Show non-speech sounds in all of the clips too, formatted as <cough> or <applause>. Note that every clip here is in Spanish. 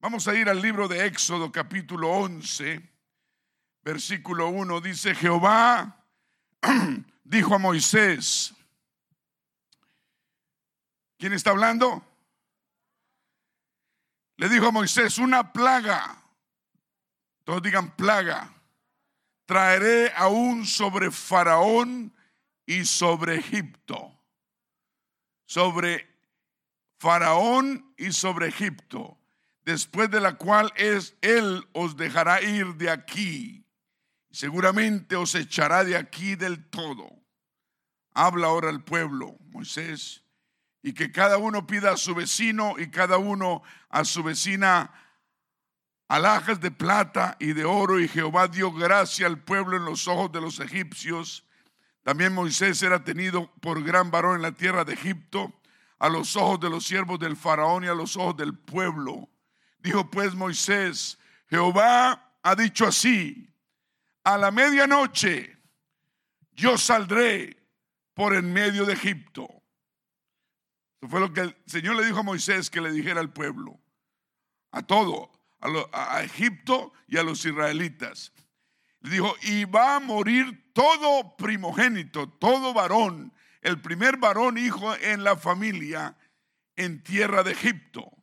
Vamos a ir al libro de Éxodo capítulo 11, versículo 1. Dice, Jehová <clears throat> dijo a Moisés, ¿quién está hablando? Le dijo a Moisés, una plaga, todos digan plaga, traeré aún sobre Faraón y sobre Egipto. Sobre Faraón y sobre Egipto después de la cual es él os dejará ir de aquí. Seguramente os echará de aquí del todo. Habla ahora el pueblo, Moisés, y que cada uno pida a su vecino y cada uno a su vecina alhajas de plata y de oro, y Jehová dio gracia al pueblo en los ojos de los egipcios. También Moisés era tenido por gran varón en la tierra de Egipto, a los ojos de los siervos del faraón y a los ojos del pueblo. Dijo pues Moisés, Jehová ha dicho así, a la medianoche yo saldré por en medio de Egipto. Eso fue lo que el Señor le dijo a Moisés que le dijera al pueblo, a todo, a, a Egipto y a los israelitas. Le dijo, y va a morir todo primogénito, todo varón, el primer varón hijo en la familia en tierra de Egipto.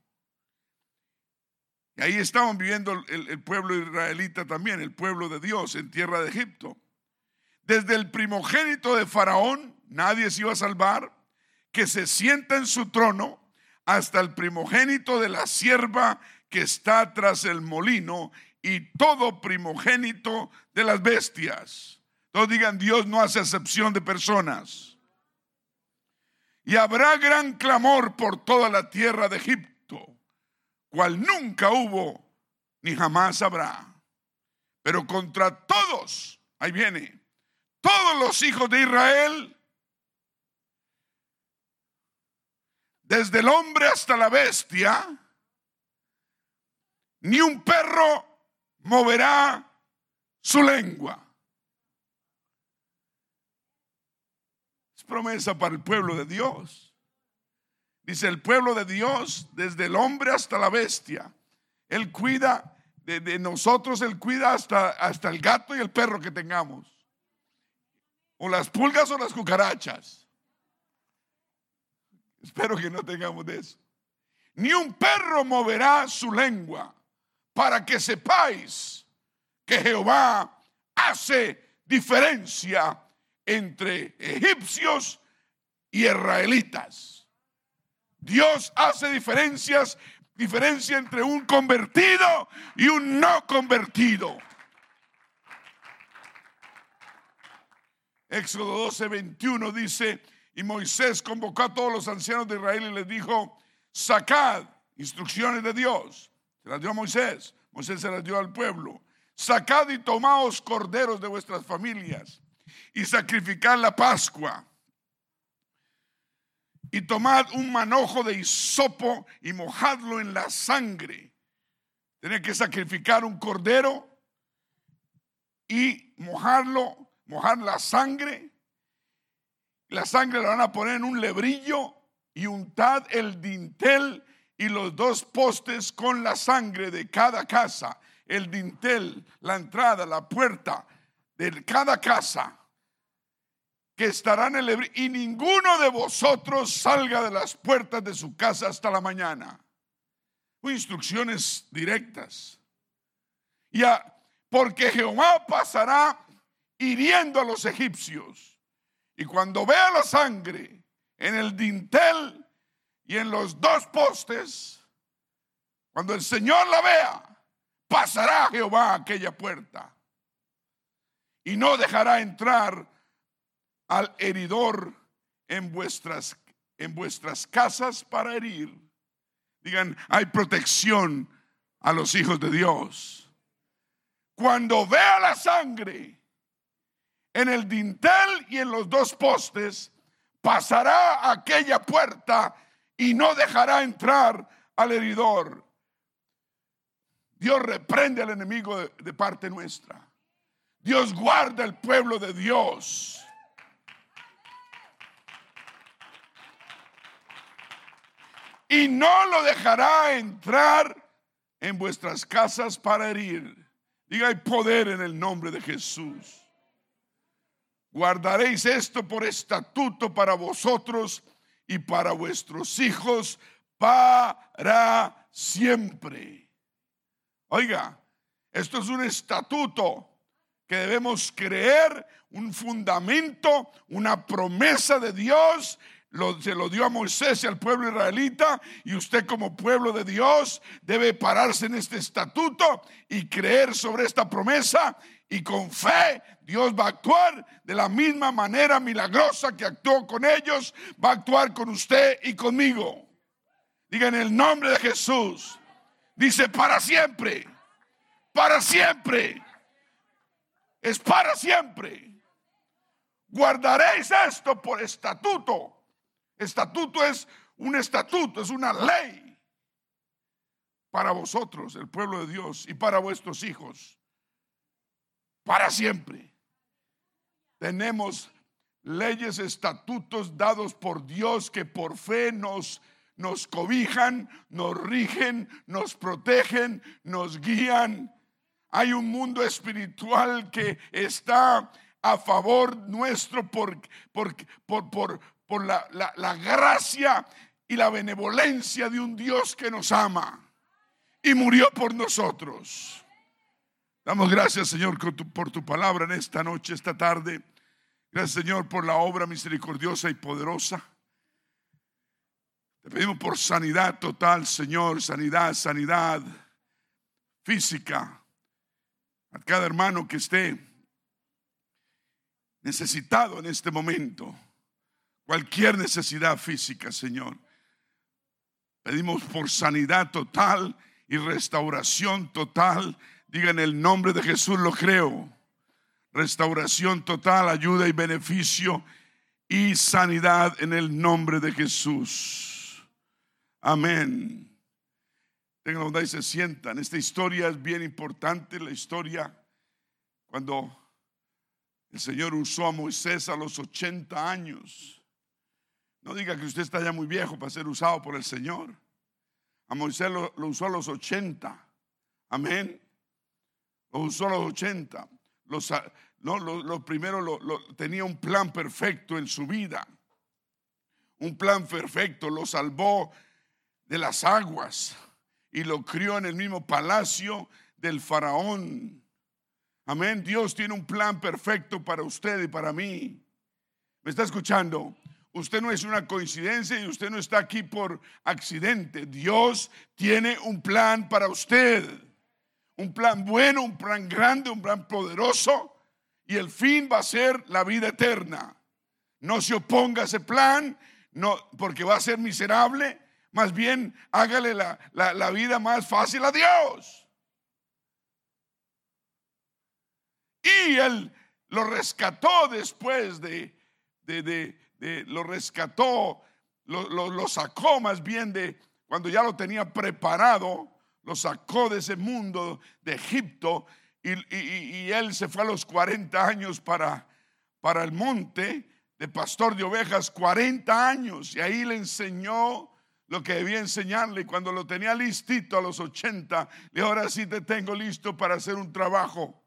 Y ahí estaban viviendo el, pueblo israelita también, el pueblo de Dios en tierra de Egipto. Desde el primogénito de Faraón, nadie se iba a salvar, que se sienta en su trono, hasta el primogénito de la sierva que está tras el molino y todo primogénito de las bestias. Todos digan, Dios no hace excepción de personas. Y habrá gran clamor por toda la tierra de Egipto cual nunca hubo ni jamás habrá. Pero contra todos, ahí viene, todos los hijos de Israel, desde el hombre hasta la bestia, ni un perro moverá su lengua. Es promesa para el pueblo de Dios. Dice el pueblo de Dios, desde el hombre hasta la bestia. Él cuida de, nosotros, Él cuida hasta, hasta el gato y el perro que tengamos. O las pulgas o las cucarachas. Espero que no tengamos de eso. Ni un perro moverá su lengua para que sepáis que Jehová hace diferencia entre egipcios y israelitas. Dios hace diferencias, diferencia entre un convertido y un no convertido. Éxodo 12, 21 dice, y Moisés convocó a todos los ancianos de Israel y les dijo, sacad instrucciones de Dios. Se las dio a Moisés, Moisés se las dio al pueblo. Sacad y tomaos corderos de vuestras familias y sacrificad la Pascua y tomad un manojo de hisopo y mojadlo en la sangre. Tenía que sacrificar un cordero y mojarlo, mojar la sangre. La sangre la van a poner en un lebrillo y untad el dintel y los dos postes con la sangre de cada casa. El dintel, la entrada, la puerta de cada casa que estarán en el y ninguno de vosotros salga de las puertas de su casa hasta la mañana. Instrucciones directas. Ya, porque Jehová pasará hiriendo a los egipcios. Y cuando vea la sangre en el dintel y en los dos postes, cuando el Señor la vea, pasará Jehová aquella puerta y no dejará entrar al heridor en vuestras, en vuestras casas para herir. Digan, hay protección a los hijos de Dios. Cuando vea la sangre en el dintel y en los dos postes, pasará aquella puerta y no dejará entrar al heridor. Dios reprende al enemigo de, de parte nuestra. Dios guarda el pueblo de Dios. Y no lo dejará entrar en vuestras casas para herir. Diga, hay poder en el nombre de Jesús. Guardaréis esto por estatuto para vosotros y para vuestros hijos para siempre. Oiga, esto es un estatuto que debemos creer, un fundamento, una promesa de Dios. Se lo dio a Moisés y al pueblo israelita y usted como pueblo de Dios debe pararse en este estatuto y creer sobre esta promesa y con fe Dios va a actuar de la misma manera milagrosa que actuó con ellos, va a actuar con usted y conmigo. Diga en el nombre de Jesús. Dice para siempre, para siempre. Es para siempre. Guardaréis esto por estatuto. Estatuto es un estatuto, es una ley para vosotros, el pueblo de Dios, y para vuestros hijos para siempre. Tenemos leyes, estatutos dados por Dios que por fe nos, nos cobijan, nos rigen, nos protegen, nos guían. Hay un mundo espiritual que está a favor nuestro por, por, por, por la, la gracia y la benevolencia de un Dios que nos ama y murió por nosotros. Damos gracias, Señor, por tu palabra en esta noche, esta tarde. Gracias, Señor, por la obra misericordiosa y poderosa. Te pedimos por sanidad total, Señor, sanidad, sanidad física. A cada hermano que esté necesitado en este momento, cualquier necesidad física, Señor. Pedimos por sanidad total y restauración total Diga en el nombre de Jesús lo creo. Restauración total, ayuda y beneficio y sanidad en el nombre de Jesús. Amén. Tengan la bondad y se sientan. Esta historia es bien importante, la historia cuando el Señor usó a Moisés a los 80 años. No diga que usted está ya muy viejo para ser usado por el Señor. A Moisés lo, lo usó a los 80. Amén lo usó a los 80. Los, no, los, primeros tenía un plan perfecto en su vida. Un plan perfecto. Lo salvó de las aguas y lo crió en el mismo palacio del faraón. Amén. Dios tiene un plan perfecto para usted y para mí. ¿Me está escuchando? Usted no es una coincidencia y usted no está aquí por accidente. Dios tiene un plan para usted un plan bueno, un plan grande, un plan poderoso, y el fin va a ser la vida eterna. No se oponga a ese plan, no, porque va a ser miserable, más bien hágale la, la, vida más fácil a Dios. Y él lo rescató después de, de, de, lo rescató, lo, sacó más bien de cuando ya lo tenía preparado lo sacó de ese mundo de Egipto y, él se fue a los 40 años para, para el monte de pastor de ovejas, 40 años, y ahí le enseñó lo que debía enseñarle. Cuando lo tenía listito a los 80, le dijo, ahora sí te tengo listo para hacer un trabajo.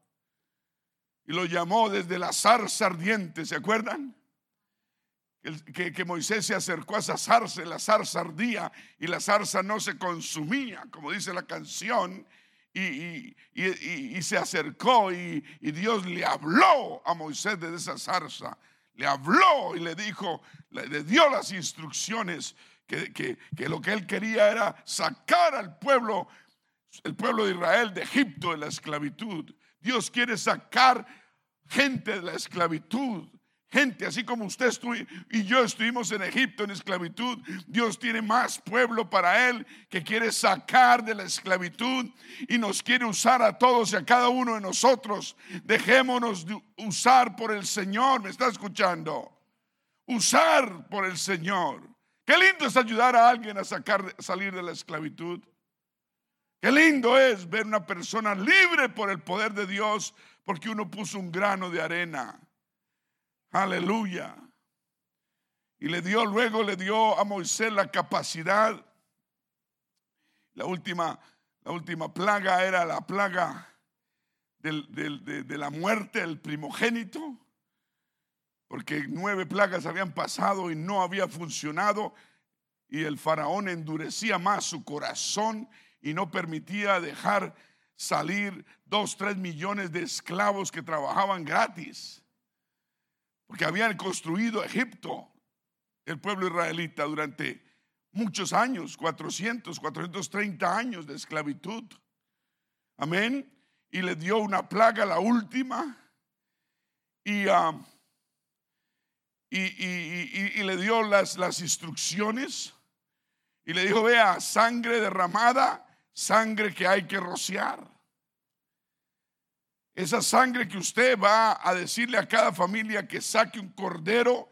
Y lo llamó desde la zarza ardiente, ¿se acuerdan? Que, Moisés se acercó a esa zarza, la zarza ardía y la zarza no se consumía, como dice la canción, y, se acercó y, Dios le habló a Moisés desde esa zarza, le habló y le dijo, le, dio las instrucciones que, que lo que él quería era sacar al pueblo, el pueblo de Israel de Egipto de la esclavitud. Dios quiere sacar gente de la esclavitud gente, así como usted y yo estuvimos en Egipto en esclavitud, Dios tiene más pueblo para Él que quiere sacar de la esclavitud y nos quiere usar a todos y a cada uno de nosotros. Dejémonos de usar por el Señor, ¿me está escuchando? Usar por el Señor. Qué lindo es ayudar a alguien a sacar, salir de la esclavitud. Qué lindo es ver una persona libre por el poder de Dios porque uno puso un grano de arena. Aleluya. Y le dio, luego le dio a Moisés la capacidad, la última La última plaga era la plaga de, la muerte del primogénito, porque nueve plagas habían pasado y no había funcionado, y el faraón endurecía más su corazón y no permitía dejar salir dos, tres millones de esclavos que trabajaban gratis, porque habían construido Egipto, el pueblo israelita, durante muchos años, 400, 430 años de esclavitud. Amén. Y le dio una plaga, la última, y, y, le dio las instrucciones y le dijo, vea, sangre derramada, sangre que hay que rociar. Esa sangre que usted va a decirle a cada familia que saque un cordero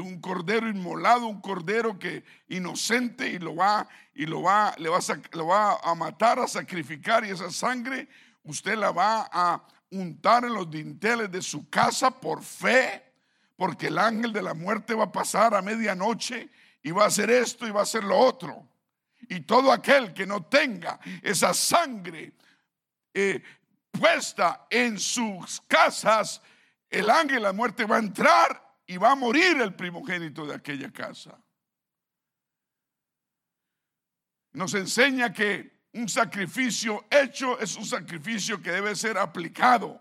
un cordero inmolado, un cordero que inocente y lo va y lo va le va a, va a matar, a sacrificar y esa sangre usted la va a untar en los dinteles de su casa por fe, porque el ángel de la muerte va a pasar a medianoche y va a hacer esto y va a hacer lo otro. Y todo aquel que no tenga esa sangre eh, puesta en sus casas, el ángel de la muerte va a entrar y va a morir el primogénito de aquella casa. Nos enseña que un sacrificio hecho es un sacrificio que debe ser aplicado.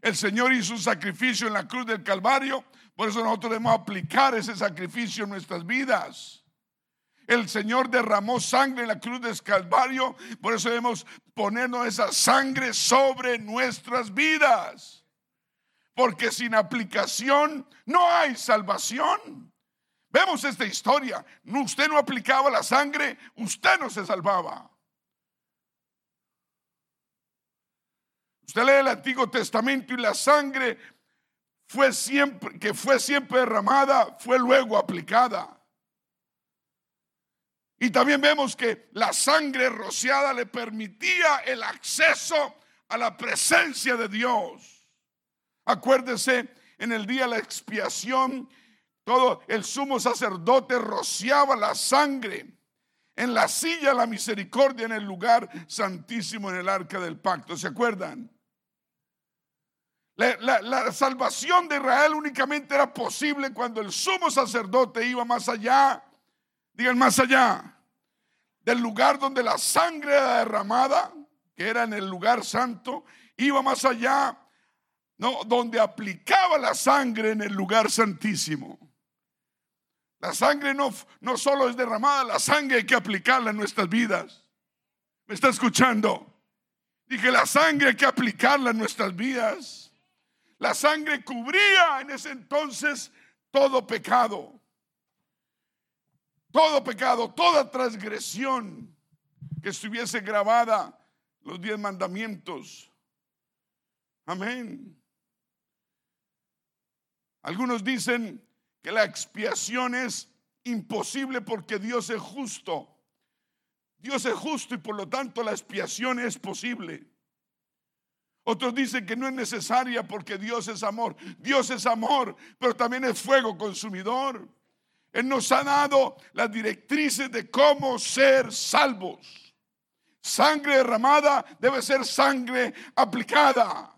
El Señor hizo un sacrificio en la cruz del Calvario, por eso nosotros debemos aplicar ese sacrificio en nuestras vidas. El Señor derramó sangre en la cruz del Calvario, por eso debemos ponernos esa sangre sobre nuestras vidas. Porque sin aplicación no hay salvación. Vemos esta historia. Usted no aplicaba la sangre, usted no se salvaba. Usted lee el Antiguo Testamento y la sangre fue siempre, que fue siempre derramada, fue luego aplicada. Y también vemos que la sangre rociada le permitía el acceso a la presencia de Dios. Acuérdese, en el día de la expiación, todo el sumo sacerdote rociaba la sangre en la silla de la misericordia en el lugar santísimo en el arca del pacto. ¿Se acuerdan? La, salvación de Israel únicamente era posible cuando el sumo sacerdote iba más allá, digan más allá, del lugar donde la sangre era derramada, que era en el lugar santo, iba más allá no, donde aplicaba la sangre en el lugar santísimo. La sangre no, no solo es derramada, la sangre hay que aplicarla en nuestras vidas. ¿Me está escuchando? Dije, la sangre hay que aplicarla en nuestras vidas. La sangre cubría en ese entonces todo pecado. Todo pecado, toda transgresión que estuviese grabada, los diez mandamientos. Amén. Algunos dicen que la expiación es imposible porque Dios es justo. Dios es justo y por lo tanto la expiación es posible. Otros dicen que no es necesaria porque Dios es amor. Dios es amor, pero también es fuego consumidor. Él nos ha dado las directrices de cómo ser salvos. Sangre derramada debe ser sangre aplicada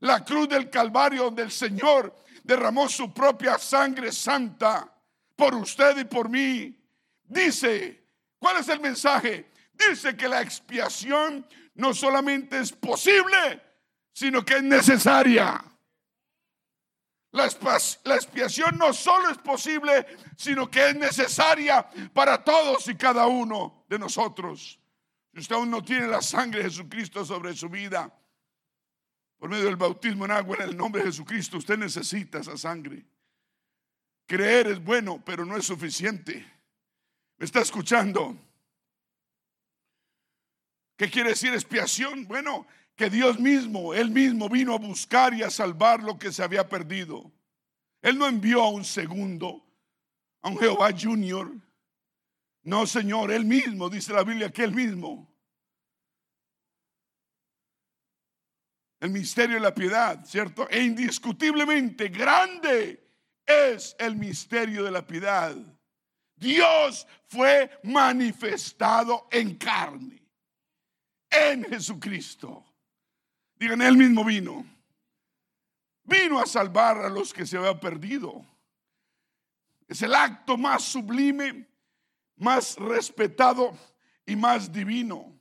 la cruz del Calvario donde el Señor derramó su propia sangre santa por usted y por mí. Dice, ¿cuál es el mensaje? Dice que la expiación no solamente es posible, sino que es necesaria. La, expiación no solo es posible, sino que es necesaria para todos y cada uno de nosotros. Si usted aún no tiene la sangre de Jesucristo sobre su vida, por medio del bautismo en agua en el nombre de Jesucristo, usted necesita esa sangre. Creer es bueno, pero no es suficiente. ¿Me está escuchando? ¿Qué quiere decir expiación? Bueno, que Dios mismo, Él mismo vino a buscar y a salvar lo que se había perdido. Él no envió a un segundo, a un Jehová Junior. No, Señor, Él mismo, dice la Biblia, que Él mismo el misterio de la piedad, ¿cierto? E indiscutiblemente grande es el misterio de la piedad. Dios fue manifestado en carne. en Jesucristo. Digan, Él mismo vino. Vino a salvar a los que se habían perdido. Es el acto más sublime, más respetado y más divino.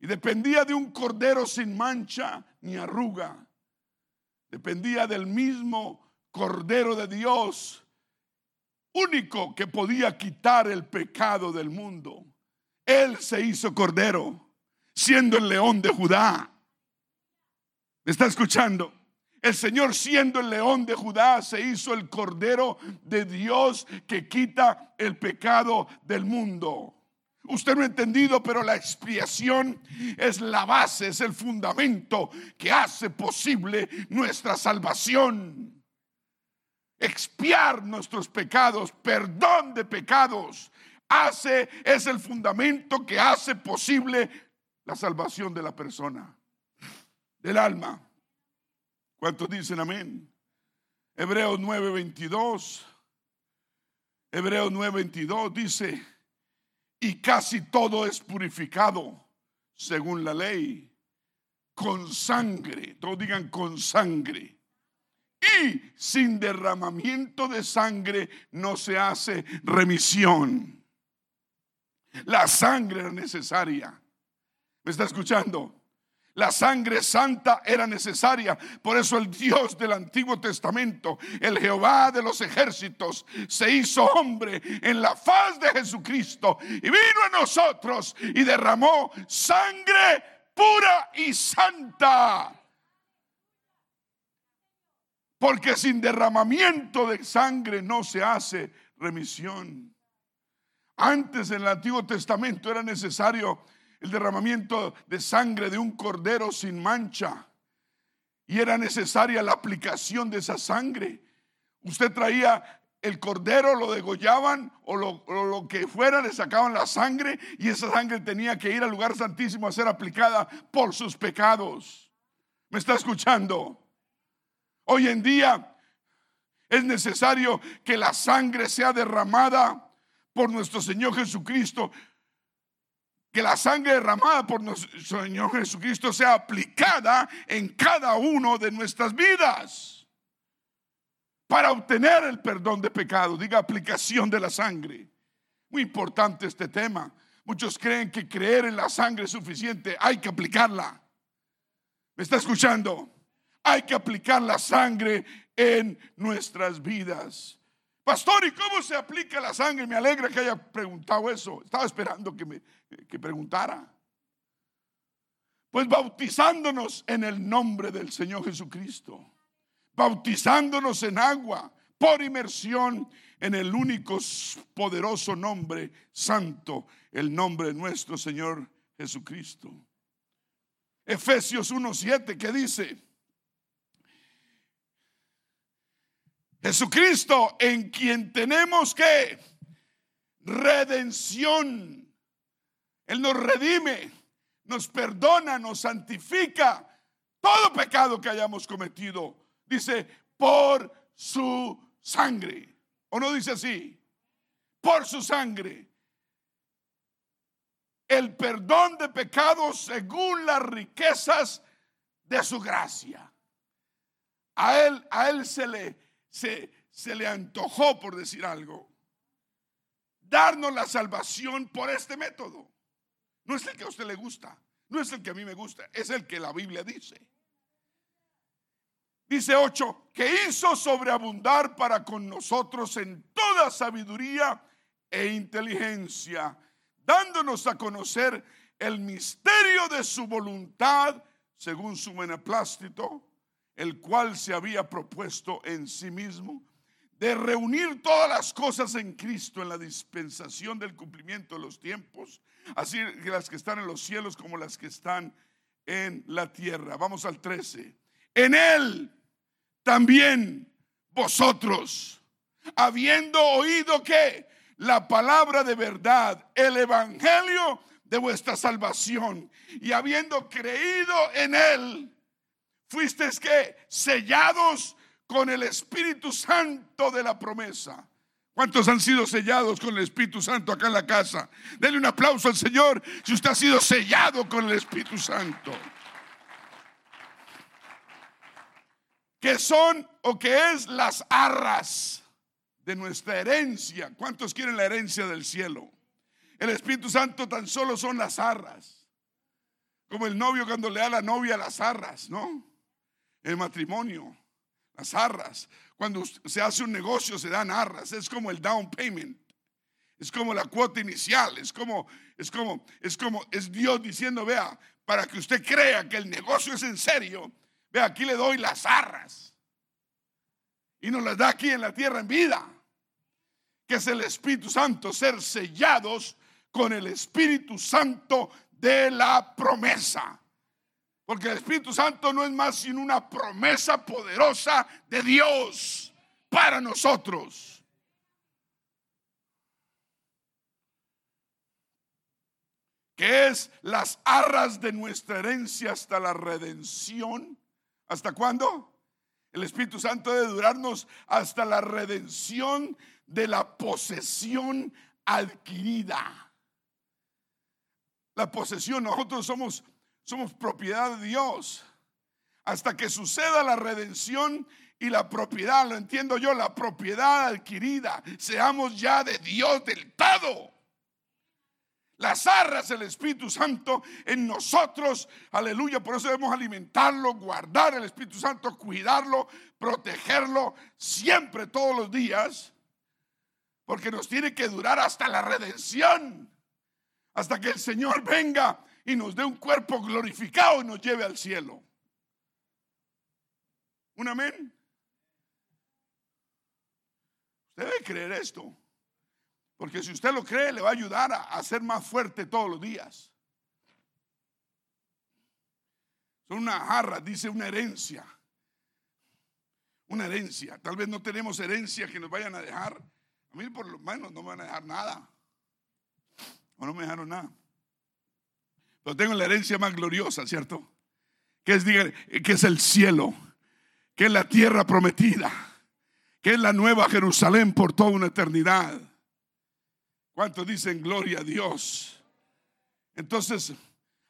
Y dependía de un cordero sin mancha ni arruga. Dependía del mismo cordero de Dios, único que podía quitar el pecado del mundo. Él se hizo cordero, siendo el león de Judá. ¿Me está escuchando? El Señor siendo el león de Judá se hizo el cordero de Dios que quita el pecado del mundo. Usted no ha entendido, pero la expiación es la base, es el fundamento que hace posible nuestra salvación. Expiar nuestros pecados, perdón de pecados, hace, es el fundamento que hace posible la salvación de la persona, del alma. ¿Cuántos dicen amén? Hebreos 9:22. Hebreos 9:22 dice, y casi todo es purificado según la ley, con sangre, todos digan con sangre. Y sin derramamiento de sangre no se hace remisión. La sangre era necesaria. ¿Me está escuchando? La sangre santa era necesaria. Por eso el Dios del Antiguo Testamento, el Jehová de los ejércitos, se hizo hombre en la faz de Jesucristo y vino a nosotros y derramó sangre pura y santa. Porque sin derramamiento de sangre no se hace remisión. Antes en el Antiguo Testamento era necesario el derramamiento de sangre de un cordero sin mancha. Y era necesaria la aplicación de esa sangre. Usted traía el cordero, lo degollaban o lo, que fuera, le sacaban la sangre y esa sangre tenía que ir al lugar santísimo a ser aplicada por sus pecados. ¿Me está escuchando? Hoy en día es necesario que la sangre sea derramada por nuestro Señor Jesucristo que la sangre derramada por nuestro Señor Jesucristo sea aplicada en cada uno de nuestras vidas para obtener el perdón de pecado. Diga aplicación de la sangre. Muy importante este tema. Muchos creen que creer en la sangre es suficiente. Hay que aplicarla. ¿Me está escuchando? Hay que aplicar la sangre en nuestras vidas. Pastor, ¿y cómo se aplica la sangre? Me alegra que haya preguntado eso. Estaba esperando que me que preguntara. Pues bautizándonos en el nombre del Señor Jesucristo, bautizándonos en agua por inmersión en el único poderoso nombre santo, el nombre de nuestro Señor Jesucristo. Efesios 1:7 que dice, Jesucristo en quien tenemos que redención él nos redime, nos perdona, nos santifica todo pecado que hayamos cometido. Dice, por su sangre. ¿O no dice así? Por su sangre. El perdón de pecados según las riquezas de su gracia. A él, a él se le, se, se le antojó, por decir algo, darnos la salvación por este método. No es el que a usted le gusta, no es el que a mí me gusta, es el que la Biblia dice. Dice 8, que hizo sobreabundar para con nosotros en toda sabiduría e inteligencia, dándonos a conocer el misterio de su voluntad según su beneplácito, el cual se había propuesto en sí mismo, de reunir todas las cosas en Cristo en la dispensación del cumplimiento de los tiempos, así las que están en los cielos como las que están en la tierra. Vamos al 13. En Él también vosotros, habiendo oído que la palabra de verdad, el evangelio de vuestra salvación, y habiendo creído en Él, fuisteis que sellados con el Espíritu Santo de la promesa ¿Cuántos han sido sellados con el Espíritu Santo acá en la casa? Denle un aplauso al Señor si usted ha sido sellado con el Espíritu Santo. ¿Qué son o qué es las arras de nuestra herencia? ¿Cuántos quieren la herencia del cielo? El Espíritu Santo tan solo son las arras. Como el novio cuando le da a la novia las arras, ¿no? El matrimonio, las arras. Cuando se hace un negocio se dan arras. Es como el down payment. Es como la cuota inicial. Es como, es como, es como, es Dios diciendo, vea, para que usted crea que el negocio es en serio, vea, aquí le doy las arras. Y nos las da aquí en la tierra en vida. Que es el Espíritu Santo, ser sellados con el Espíritu Santo de la promesa. Porque el Espíritu Santo no es más sino una promesa poderosa de Dios para nosotros. Que es las arras de nuestra herencia hasta la redención. ¿Hasta cuándo? El Espíritu Santo debe durarnos hasta la redención de la posesión adquirida la posesión. Nosotros somos, somos propiedad de Dios. Hasta que suceda la redención y la propiedad, lo entiendo yo, la propiedad adquirida, seamos ya de Dios del todo. Las arras del Espíritu Santo en nosotros, aleluya, por eso debemos alimentarlo, guardar el Espíritu Santo, cuidarlo, protegerlo siempre, todos los días, porque nos tiene que durar hasta la redención hasta que el Señor venga y nos dé un cuerpo glorificado y nos lleve al cielo. ¿Un amén? Usted debe creer esto. Porque si usted lo cree, le va a ayudar a, ser más fuerte todos los días. Son una jarra, dice una herencia. Una herencia. Tal vez no tenemos herencia que nos vayan a dejar. A mí por lo menos no me van a dejar nada. O no me dejaron nada. Tengo la herencia más gloriosa, ¿cierto? Que es, que es el cielo, que es la tierra prometida, que es la nueva Jerusalén por toda una eternidad. ¿Cuántos dicen gloria a Dios? Entonces,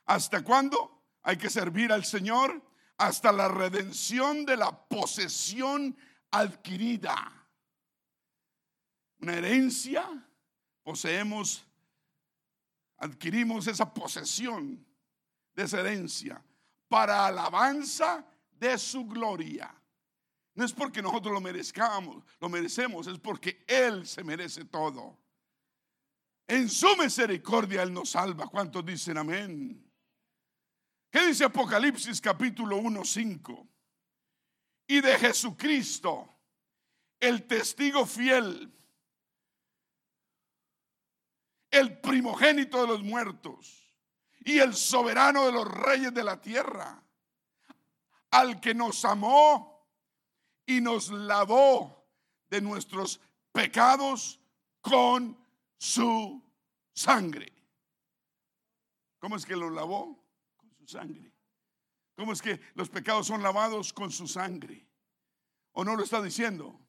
¿hasta cuándo hay que servir al Señor? Hasta la redención de la posesión adquirida. Una herencia, poseemos adquirimos esa posesión de esa herencia para alabanza de su gloria. No es porque nosotros lo merezcamos, lo merecemos, es porque Él se merece todo. En su misericordia Él nos salva. ¿Cuántos dicen amén? ¿Qué dice Apocalipsis capítulo 1, 5? Y de Jesucristo, el testigo fiel el primogénito de los muertos y el soberano de los reyes de la tierra, al que nos amó y nos lavó de nuestros pecados con su sangre. ¿Cómo es que lo lavó? Con su sangre. ¿Cómo es que los pecados son lavados con su sangre? ¿O no lo está diciendo?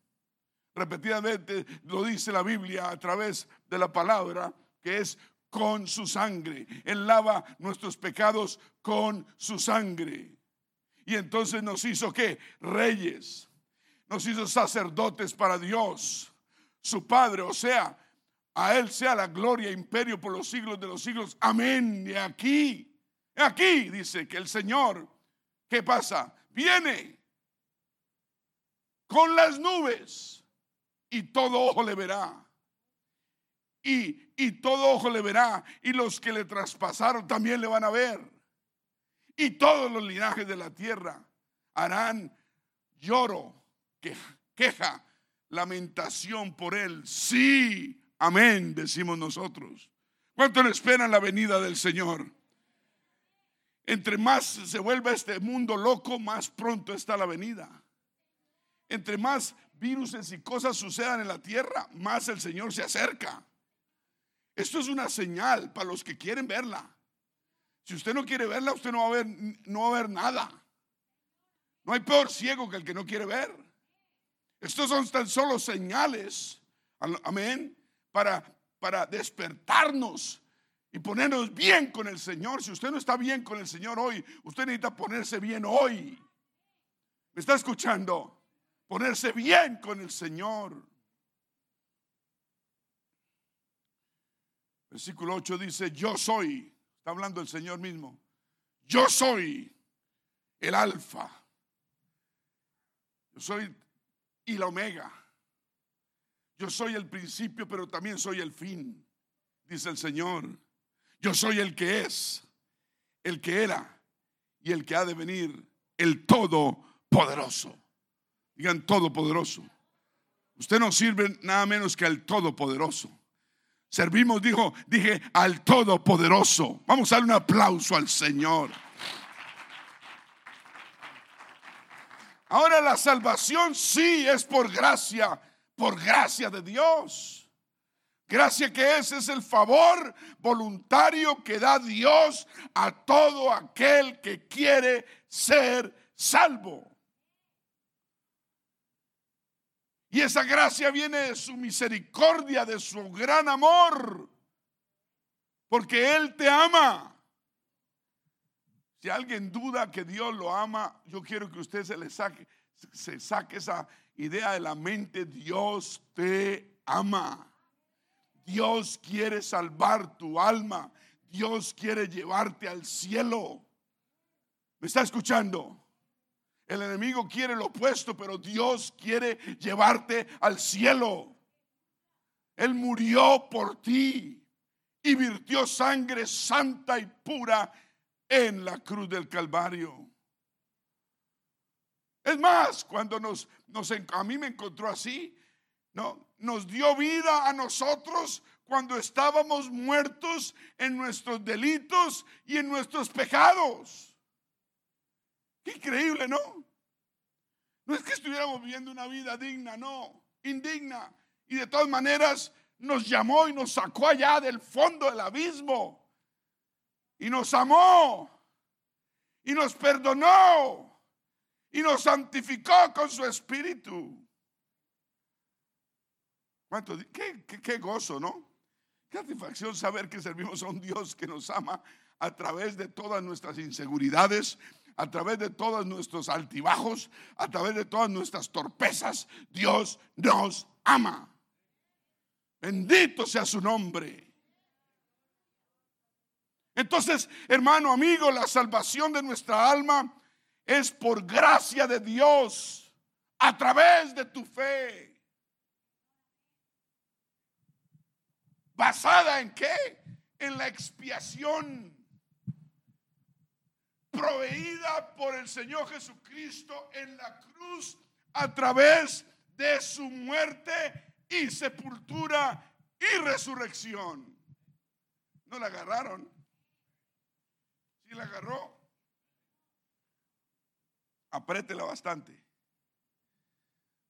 Repetidamente lo dice la Biblia a través de la palabra que es con su sangre. Él lava nuestros pecados con su sangre. Y entonces nos hizo que reyes, nos hizo sacerdotes para Dios, su Padre, o sea, a Él sea la gloria e imperio por los siglos de los siglos. Amén. Y aquí, aquí dice que el Señor, ¿qué pasa? Viene con las nubes y todo ojo le verá y, y todo ojo le verá, y los que le traspasaron también le van a ver. Y todos los linajes de la tierra harán lloro, queja, lamentación por él. Sí, amén, decimos nosotros. ¿Cuánto le esperan la venida del Señor? Entre más se vuelva este mundo loco, más pronto está la venida. Entre más virus y cosas sucedan en la tierra, más el Señor se acerca. Esto es una señal para los que quieren verla. Si usted no quiere verla, usted no va a ver, no va a ver nada. No hay peor ciego que el que no quiere ver. Estos son tan solo señales, Amén. Para, para despertarnos y ponernos bien con el Señor. Si usted no está bien con el Señor hoy, usted necesita ponerse bien hoy. ¿Me está escuchando? Ponerse bien con el Señor. Versículo 8 dice, yo soy, está hablando el Señor mismo, yo soy el alfa, yo soy y la omega, yo soy el principio, pero también soy el fin, dice el Señor. Yo soy el que es, el que era y el que ha de venir, el Todopoderoso. Digan Todopoderoso. Usted no sirve nada menos que al Todopoderoso. Servimos, dijo, dije, al Todopoderoso. Vamos a dar un aplauso al Señor. Ahora la salvación sí es por gracia, por gracia de Dios. Gracia que ese es el favor voluntario que da Dios a todo aquel que quiere ser salvo. Y esa gracia viene de su misericordia, de su gran amor, porque Él te ama. Si alguien duda que Dios lo ama, yo quiero que usted se le saque, se saque esa idea de la mente. Dios te ama. Dios quiere salvar tu alma. Dios quiere llevarte al cielo. ¿Me está escuchando? El enemigo quiere lo opuesto, pero Dios quiere llevarte al cielo. Él murió por ti y virtió sangre santa y pura en la cruz del Calvario. Es más, cuando nos, nos a mí me encontró así, no, nos dio vida a nosotros cuando estábamos muertos en nuestros delitos y en nuestros pecados. Increíble, ¿no? No es que estuviéramos viviendo una vida digna, no, indigna. Y de todas maneras nos llamó y nos sacó allá del fondo del abismo. Y nos amó. Y nos perdonó. Y nos santificó con su espíritu. ¿Cuánto? Qué, qué gozo, ¿no? Qué satisfacción saber que servimos a un Dios que nos ama a través de todas nuestras inseguridades, a través de todos nuestros altibajos, a través de todas nuestras torpezas, Dios nos ama. Bendito sea su nombre. Entonces, hermano, amigo, la salvación de nuestra alma es por gracia de Dios, a través de tu fe. ¿Basada en qué? En la expiación proveída por el Señor Jesucristo en la cruz a través de su muerte y sepultura y resurrección. ¿No la agarraron? Si la agarró, apriétela bastante.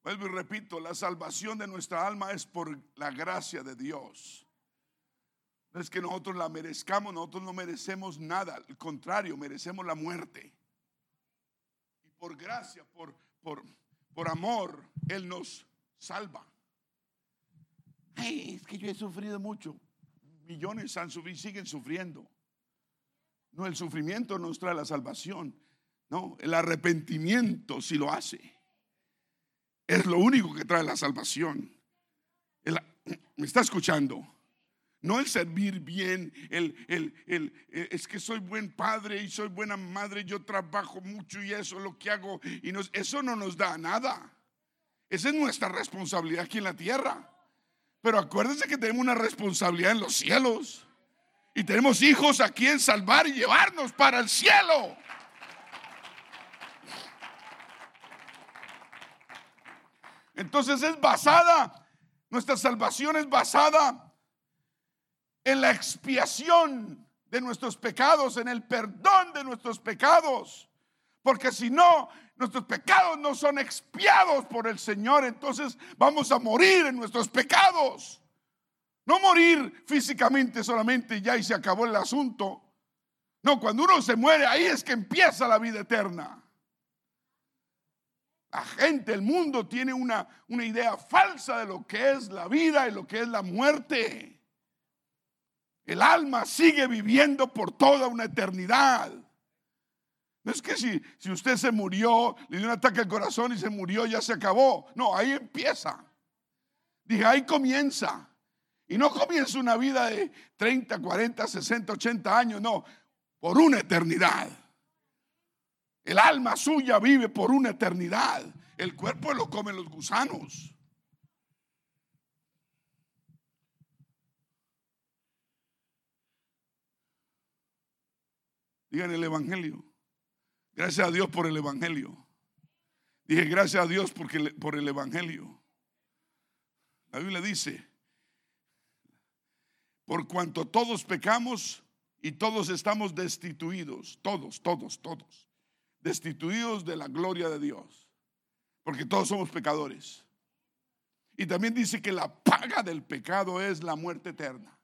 Vuelvo y repito, la salvación de nuestra alma es por la gracia de Dios. No es que nosotros la merezcamos, nosotros no merecemos nada, al contrario, merecemos la muerte. Y por gracia, por, por, por amor, Él nos salva. es que yo he sufrido mucho. Millones han sufrido y siguen sufriendo. No, el sufrimiento nos trae la salvación. No, el arrepentimiento si lo hace. Es lo único que trae la salvación. <clears throat> ¿Me está escuchando? No el servir bien, el, el, el, eh, es que soy buen padre y soy buena madre, yo trabajo mucho y eso es lo que hago. Y eso no nos da nada. Esa es nuestra responsabilidad aquí en la tierra. Pero acuérdense que tenemos una responsabilidad en los cielos. Y tenemos hijos aquí en salvar y llevarnos para el cielo. Entonces es basada, nuestra salvación es basada en la expiación de nuestros pecados, en el perdón de nuestros pecados. Porque si no, nuestros pecados no son expiados por el Señor, entonces vamos a morir en nuestros pecados. No morir físicamente solamente ya y se acabó el asunto. No, cuando uno se muere, ahí es que empieza la vida eterna. La gente, el mundo tiene una, una idea falsa de lo que es la vida y lo que es la muerte. El alma sigue viviendo por toda una eternidad. No es que si, si usted se murió, le dio un ataque al corazón y se murió, ya se acabó. No, ahí empieza. Dije, ahí comienza. Y no comienza una vida de 30, 40, 60, 80 años, no, por una eternidad. El alma suya vive por una eternidad. El cuerpo lo comen los gusanos. Digan el Evangelio. Gracias a Dios por el Evangelio. Dije gracias a Dios porque, por el Evangelio. La Biblia dice, por cuanto todos pecamos y todos estamos destituidos, todos, todos, todos, destituidos de la gloria de Dios, porque todos somos pecadores. Y también dice que la paga del pecado es la muerte eterna.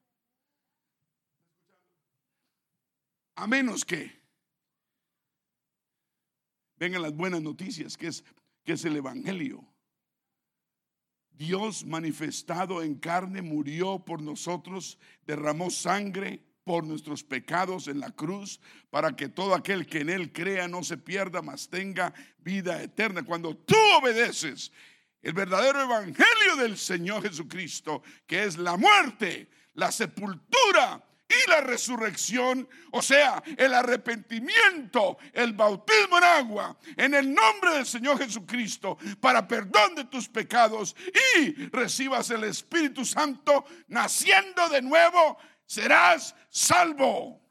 A menos que vengan las buenas noticias, que es, que es el Evangelio. Dios manifestado en carne murió por nosotros, derramó sangre por nuestros pecados en la cruz, para que todo aquel que en Él crea no se pierda, mas tenga vida eterna. Cuando tú obedeces el verdadero evangelio del Señor Jesucristo, que es la muerte, la sepultura y la resurrección, o sea, el arrepentimiento, el bautismo en agua, en el nombre del Señor Jesucristo, para perdón de tus pecados y recibas el Espíritu Santo naciendo de nuevo, serás salvo.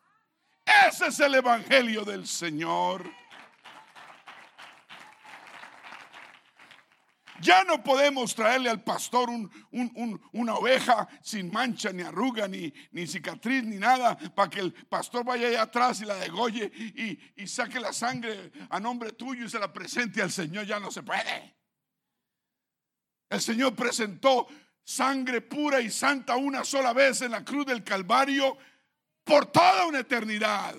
Ese es el Evangelio del Señor. Ya no podemos traerle al pastor una oveja sin mancha, ni arruga, ni, ni, cicatriz, ni nada, para que el pastor vaya allá atrás y la degolle y, y saque la sangre a nombre tuyo y se la presente al Señor. Ya no se puede. El Señor presentó sangre pura y santa una sola vez en la cruz del Calvario por toda una eternidad.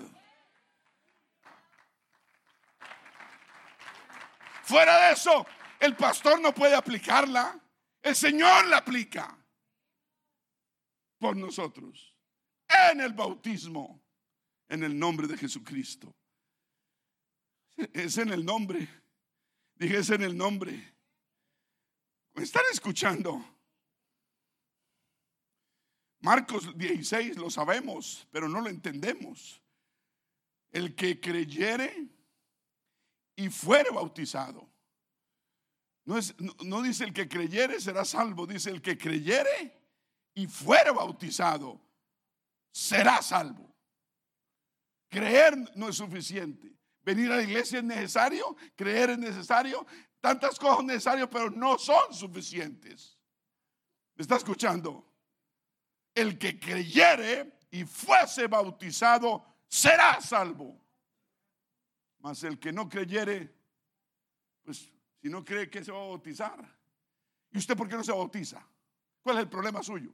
Fuera de eso, el pastor no puede aplicarla. El Señor la aplica por nosotros en el bautismo, en el nombre de Jesucristo. Es en el nombre. Dije, es en el nombre. ¿Me están escuchando? Marcos 16 lo sabemos, pero no lo entendemos. El que creyere y fuere bautizado no, es, no, dice el que creyere será salvo, dice el que creyere y fuere bautizado será salvo. Creer no es suficiente. Venir a la iglesia es necesario, creer es necesario, tantas cosas necesarias, pero no son suficientes. ¿Me está escuchando? El que creyere y fuese bautizado será salvo. Mas el que no creyere, pues si no cree que se va a bautizar. ¿Y usted por qué no se bautiza? ¿Cuál es el problema suyo?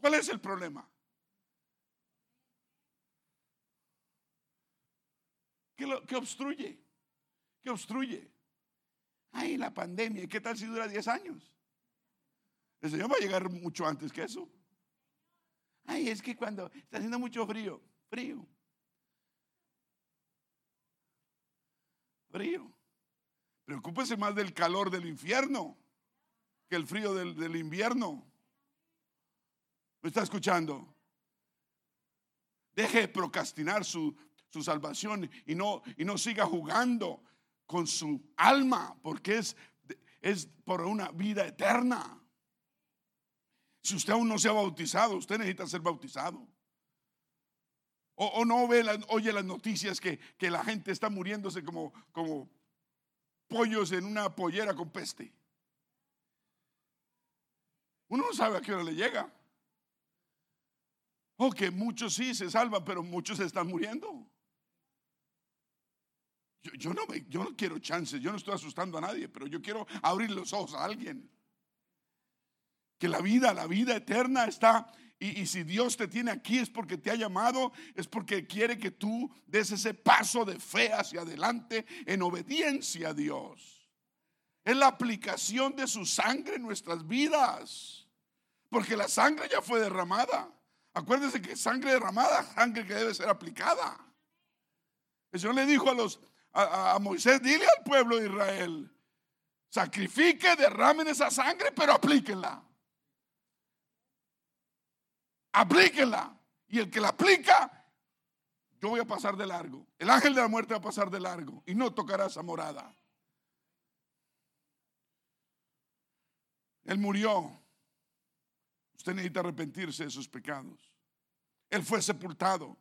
¿Cuál es el problema? ¿Qué, lo, obstruye? ¿Qué obstruye? Ay, la pandemia. ¿Qué tal si dura 10 años? El Señor va a llegar mucho antes que eso. Ay, es que cuando está haciendo mucho frío, frío. Frío. Preocúpese más del calor del infierno que el frío del, invierno. ¿Me está escuchando? Deje de procrastinar su, salvación y no, y no siga jugando con su alma, porque es, es por una vida eterna. Si usted aún no se ha bautizado, usted necesita ser bautizado. O, no ve, oye las noticias que, la gente está muriéndose como, como pollos en una pollera con peste. Uno no sabe a qué hora le llega. O que muchos sí se salvan, pero muchos están muriendo. Yo, no me, yo no quiero chances, yo no estoy asustando a nadie, pero yo quiero abrir los ojos a alguien. Que la vida, la vida eterna está Y, si Dios te tiene aquí es porque te ha llamado, es porque quiere que tú des ese paso de fe hacia adelante en obediencia a Dios. Es la aplicación de su sangre en nuestras vidas. Porque la sangre ya fue derramada. Acuérdense que sangre derramada, sangre que debe ser aplicada. El Señor le dijo a, los, a, a Moisés, dile al pueblo de Israel, sacrifique, derramen esa sangre, pero aplíquenla aplíquenla. Y el que la aplica, yo voy a pasar de largo. El ángel de la muerte va a pasar de largo y no tocará esa morada. Él murió. Usted necesita arrepentirse de sus pecados. Él fue sepultado.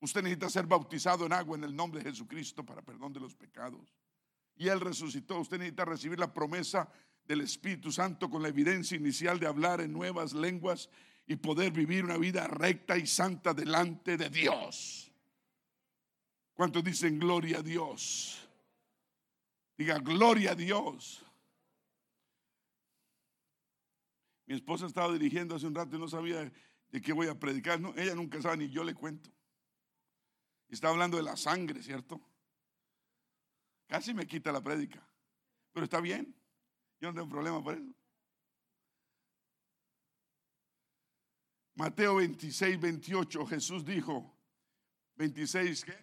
Usted necesita ser bautizado en agua en el nombre de Jesucristo para perdón de los pecados. Y Él resucitó. Usted necesita recibir la promesa del Espíritu Santo con la evidencia inicial de hablar en nuevas lenguas y poder vivir una vida recta y santa delante de Dios. ¿Cuántos dicen gloria a Dios? Diga gloria a Dios. Mi esposa estaba dirigiendo hace un rato y no sabía de qué voy a predicar. No, ella nunca sabe ni yo le cuento. Está hablando de la sangre, ¿cierto? Casi me quita la prédica. Pero está bien. Yo no tengo problema por eso. Mateo 26, 28, Jesús dijo, 26, ¿qué?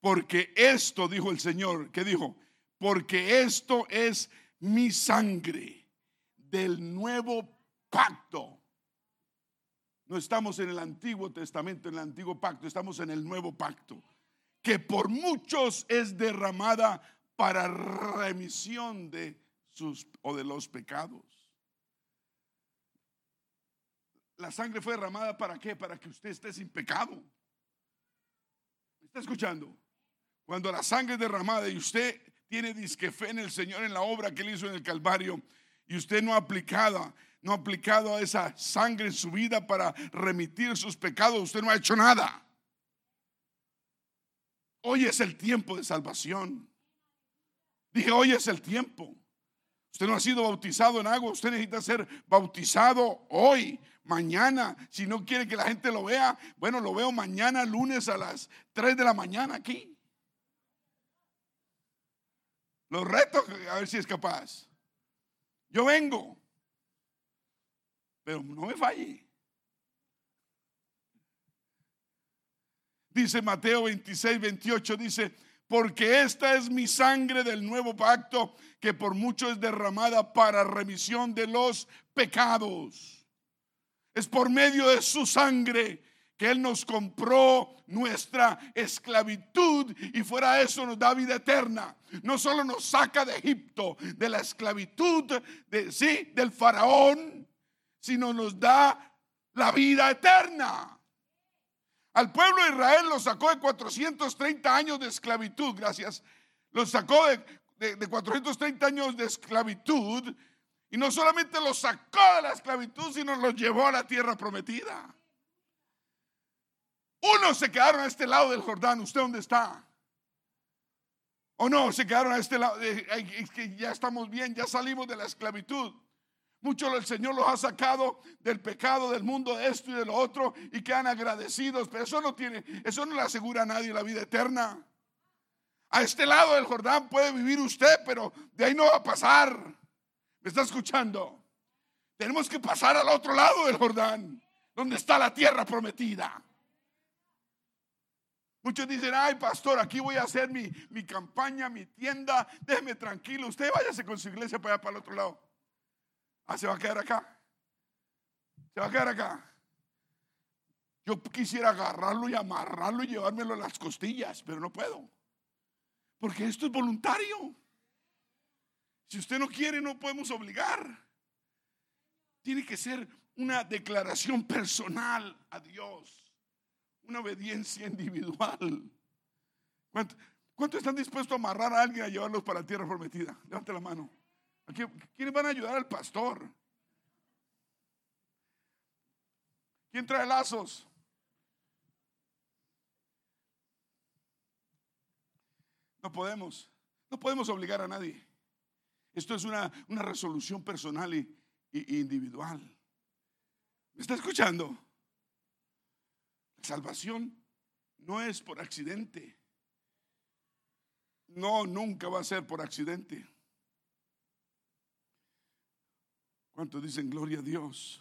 Porque esto, dijo el Señor, ¿qué dijo? Porque esto es mi sangre del nuevo pacto. No estamos en el Antiguo Testamento, en el Antiguo Pacto, estamos en el Nuevo Pacto, que por muchos es derramada para remisión de sus o de los pecados. La sangre fue derramada para qué? Para que usted esté sin pecado. ¿Me está escuchando? Cuando la sangre es derramada y usted tiene disque fe en el Señor en la obra que él hizo en el Calvario y usted no ha aplicado, no ha aplicado a esa sangre en su vida para remitir sus pecados, usted no ha hecho nada. Hoy es el tiempo de salvación. Dije, hoy es el tiempo. Usted no ha sido bautizado en agua, usted necesita ser bautizado hoy mañana. Si no quiere que la gente lo vea, bueno, lo veo mañana, lunes a las 3 de la mañana aquí. Los reto a ver si es capaz. Yo vengo, pero no me falle. Dice Mateo 26, 28, dice, porque esta es mi sangre del nuevo pacto que por mucho es derramada para remisión de los pecados. Es por medio de su sangre que Él nos compró nuestra esclavitud y fuera de eso nos da vida eterna. No solo nos saca de Egipto, de la esclavitud, de, sí, del faraón, sino nos da la vida eterna. Al pueblo de Israel lo sacó de 430 años de esclavitud, gracias. Lo sacó de, de 430 años de esclavitud y no solamente los sacó de la esclavitud, sino los llevó a la tierra prometida. Unos se quedaron a este lado del Jordán. ¿Usted dónde está? ¿O no? Se quedaron a este lado. Es que ya estamos bien, ya salimos de la esclavitud. Muchos el Señor los ha sacado del pecado, del mundo, de esto y de lo otro, y quedan agradecidos. Pero eso no tiene, eso no le asegura a nadie la vida eterna. A este lado del Jordán puede vivir usted, pero de ahí no va a pasar. ¿Me está escuchando? Tenemos que pasar al otro lado del Jordán, donde está la tierra prometida. Muchos dicen, ay pastor, aquí voy a hacer mi, mi campaña, mi tienda, déjeme tranquilo, usted váyase con su iglesia para allá, para el otro lado. Ah, se va a quedar acá. Se va a quedar acá. Yo quisiera agarrarlo y amarrarlo y llevármelo a las costillas, pero no puedo. Porque esto es voluntario. Si usted no quiere, no podemos obligar. Tiene que ser una declaración personal a Dios, una obediencia individual. ¿Cuánto, están dispuestos a amarrar a alguien a llevarlos para la tierra prometida? Levante la mano. ¿Quiénes van a ayudar al pastor? ¿Quién trae lazos? No podemos, no podemos obligar a nadie. Esto es una, resolución personal y, individual. ¿Me está escuchando? La salvación no es por accidente. No, nunca va a ser por accidente. ¿Cuántos dicen gloria a Dios?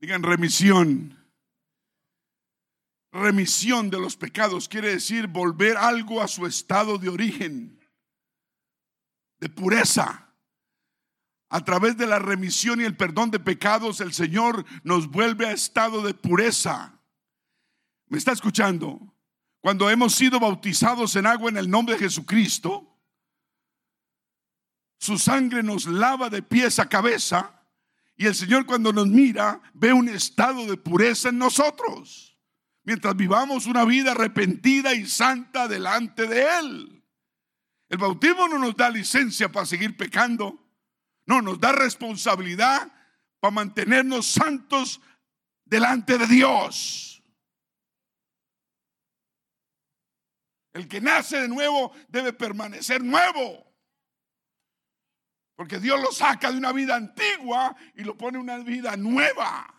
Digan remisión. Remisión de los pecados quiere decir volver algo a su estado de origen, de pureza. A través de la remisión y el perdón de pecados, el Señor nos vuelve a estado de pureza. ¿Me está escuchando? Cuando hemos sido bautizados en agua en el nombre de Jesucristo, su sangre nos lava de pies a cabeza y el Señor cuando nos mira ve un estado de pureza en nosotros, mientras vivamos una vida arrepentida y santa delante de Él. El bautismo no nos da licencia para seguir pecando, no, nos da responsabilidad para mantenernos santos delante de Dios. El que nace de nuevo debe permanecer nuevo. Porque Dios lo saca de una vida antigua y lo pone en una vida nueva.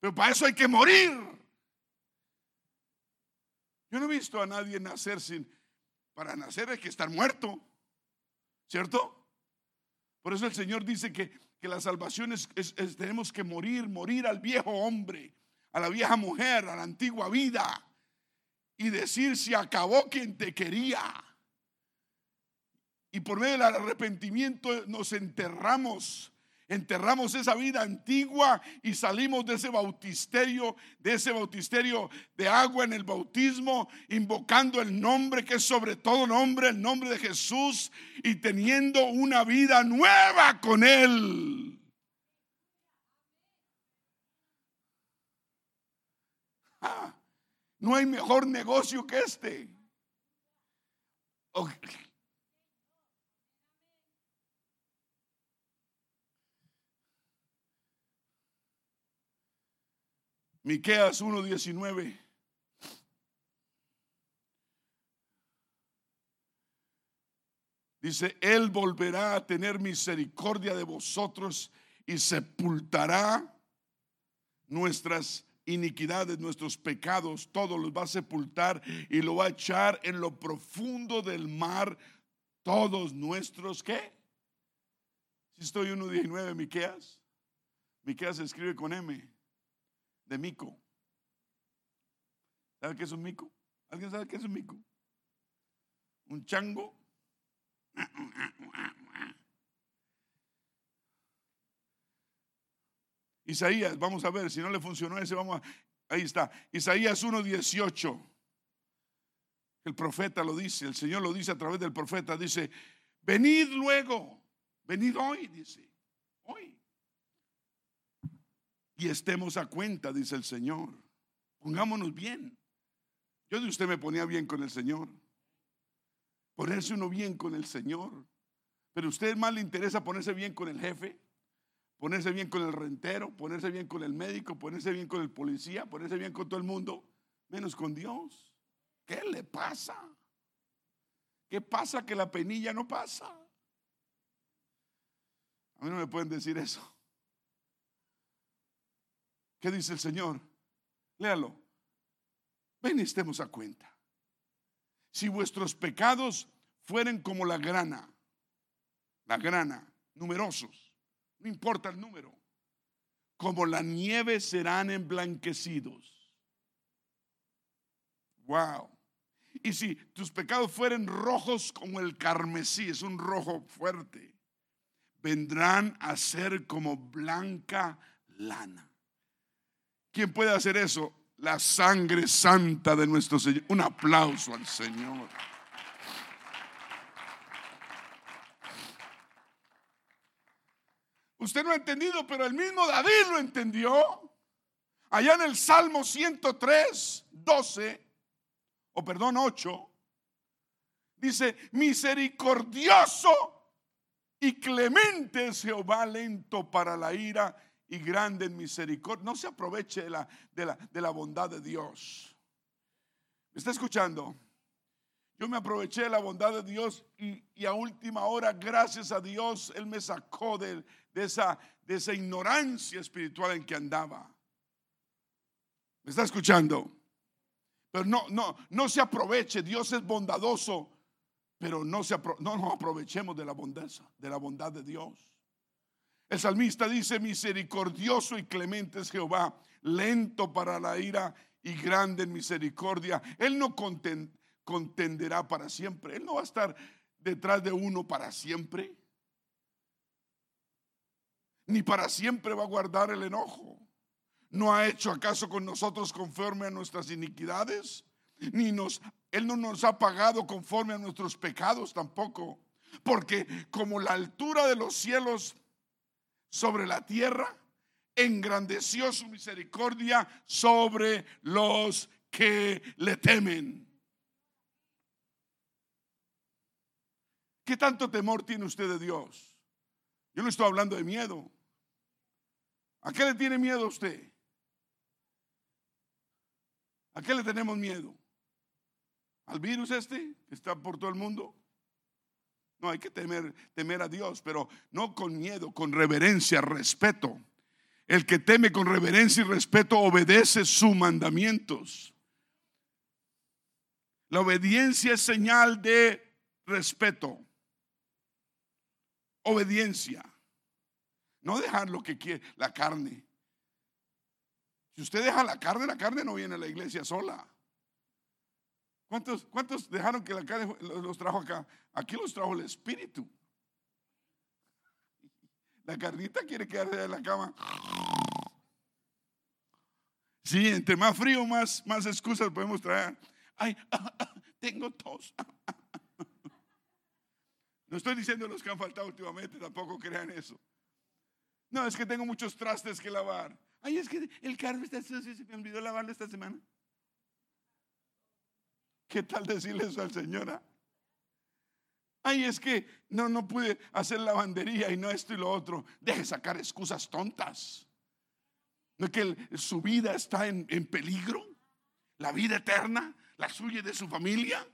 Pero para eso hay que morir. Yo no he visto a nadie nacer sin... Para nacer hay que estar muerto. ¿Cierto? Por eso el Señor dice que, que la salvación es, tenemos que morir, morir al viejo hombre, a la vieja mujer, a la antigua vida. Y decir, si acabó quien te quería. Y por medio del arrepentimiento nos enterramos, enterramos esa vida antigua y salimos de ese bautisterio, de ese bautisterio de agua en el bautismo, invocando el nombre que es sobre todo nombre, el nombre de Jesús y teniendo una vida nueva con Él. Ah, no hay mejor negocio que este. Miqueas 1:19. Dice, Él volverá a tener misericordia de vosotros y sepultará nuestras iniquidades, nuestros pecados, todos los va a sepultar y lo va a echar en lo profundo del mar, todos nuestros, ¿qué? Si estoy 1.19, Miqueas. Miqueas se escribe con M de mico. ¿Sabe qué es un mico? ¿Alguien sabe qué es un mico? Un chango. Isaías, vamos a ver, si no le funcionó ese, vamos a, ahí está. Isaías 1.18. El profeta lo dice, el Señor lo dice a través del profeta, dice, venid luego, venid hoy, dice, hoy y estemos a cuenta, dice el Señor. Pongámonos bien. Yo de usted me ponía bien con el Señor. Ponerse uno bien con el Señor. Pero a usted más le interesa ponerse bien con el jefe, ponerse bien con el rentero, ponerse bien con el médico, ponerse bien con el policía, ponerse bien con todo el mundo, menos con Dios. ¿Qué le pasa? ¿Qué pasa que la penilla no pasa? A mí no me pueden decir eso. ¿Qué dice el Señor? Léalo. Ven y estemos a cuenta. Si vuestros pecados fueren como la grana, la grana, numerosos, no importa el número, como la nieve serán emblanquecidos. Wow. Y si tus pecados fueren rojos como el carmesí, es un rojo fuerte, vendrán a ser como blanca lana. ¿Quién puede hacer eso? La sangre santa de nuestro Señor. Un aplauso al Señor. Usted no ha entendido, pero el mismo David lo entendió. Allá en el Salmo 103, 12, o perdón, 8, dice, misericordioso y clemente es Jehová lento para la ira y grande en misericordia. No se aproveche de la, de la, de la bondad de Dios. ¿Me está escuchando? Yo me aproveché de la bondad de Dios y, a última hora, gracias a Dios, Él me sacó de, de, esa, de esa ignorancia espiritual en que andaba. ¿Me está escuchando? Pero no, no, no se aproveche. Dios es bondadoso, pero no, se no nos aprovechemos de la de la bondad de Dios. El salmista dice, misericordioso y clemente es Jehová, lento para la ira y grande en misericordia. Él no contenderá para siempre. Él no va a estar detrás de uno para siempre. Ni para siempre va a guardar el enojo. ¿No ha hecho acaso con nosotros conforme a nuestras iniquidades? Ni nos, Él no nos ha pagado conforme a nuestros pecados tampoco. Porque como la altura de los cielos sobre la tierra, engrandeció su misericordia sobre los que le temen. ¿Qué tanto temor tiene usted de Dios? Yo no estoy hablando de miedo. ¿A qué le tiene miedo usted? ¿A qué le tenemos miedo? ¿Al virus este que está por todo el mundo? No, hay que temer, a Dios, pero no con miedo, con reverencia, respeto. El que teme con reverencia y respeto obedece sus mandamientos. La obediencia es señal de respeto. Obediencia. No dejar lo que quiere, la carne. Si usted deja la carne, la carne no viene a la iglesia sola. ¿Cuántos, cuántos dejaron que la carne los trajo acá? Aquí los trajo el espíritu. La carnita quiere quedarse en la cama. Sí, entre más frío, más, más excusas podemos traer. Ay, tengo tos. No estoy diciendo los que han faltado últimamente, tampoco crean eso. No, es que tengo muchos trastes que lavar. Ay, es que el carro está sucio, se me olvidó lavarlo esta semana. ¿Qué tal decirle eso al Señor? Ah? Ay, es que no, no pude hacer lavandería y no esto y lo otro. Deje sacar excusas tontas. ¿No es que su vida está en, en peligro? ¿La vida eterna? ¿La suya y de su familia?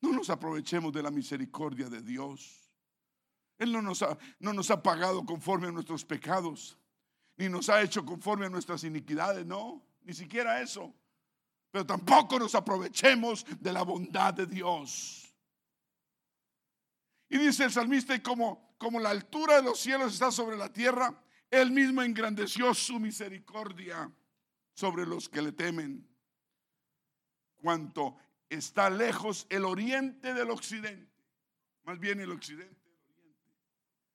No nos aprovechemos de la misericordia de Dios. Él no nos, ha, no nos ha pagado conforme a nuestros pecados, ni nos ha hecho conforme a nuestras iniquidades, no, ni siquiera eso pero tampoco nos aprovechemos de la bondad de Dios. Y dice el salmista, y como, como la altura de los cielos está sobre la tierra, él mismo engrandeció su misericordia sobre los que le temen. Cuanto está lejos el oriente del occidente, más bien el occidente del oriente.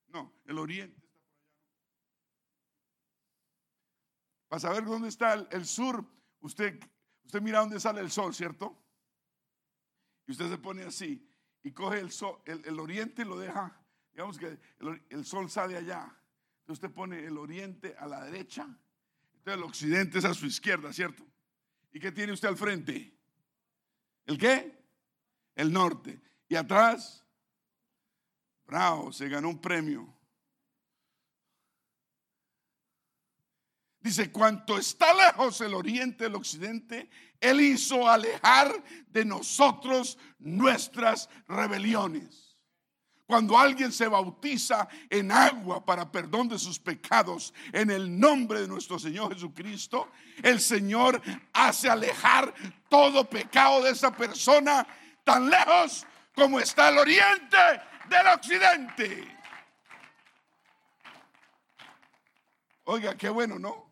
No, el oriente está por allá. Para saber dónde está el, el sur, usted Usted mira dónde sale el sol, ¿cierto? Y usted se pone así y coge el, sol, el, oriente y lo deja, digamos que el, sol sale allá. Entonces usted pone el oriente a la derecha, entonces el occidente es a su izquierda, ¿cierto? ¿Y qué tiene usted al frente? ¿El qué? El norte. Y atrás, bravo, se ganó un premio. Dice, cuanto está lejos el oriente del occidente, Él hizo alejar de nosotros nuestras rebeliones. Cuando alguien se bautiza en agua para perdón de sus pecados en el nombre de nuestro Señor Jesucristo, el Señor hace alejar todo pecado de esa persona tan lejos como está el oriente del occidente. Oiga, qué bueno, ¿no?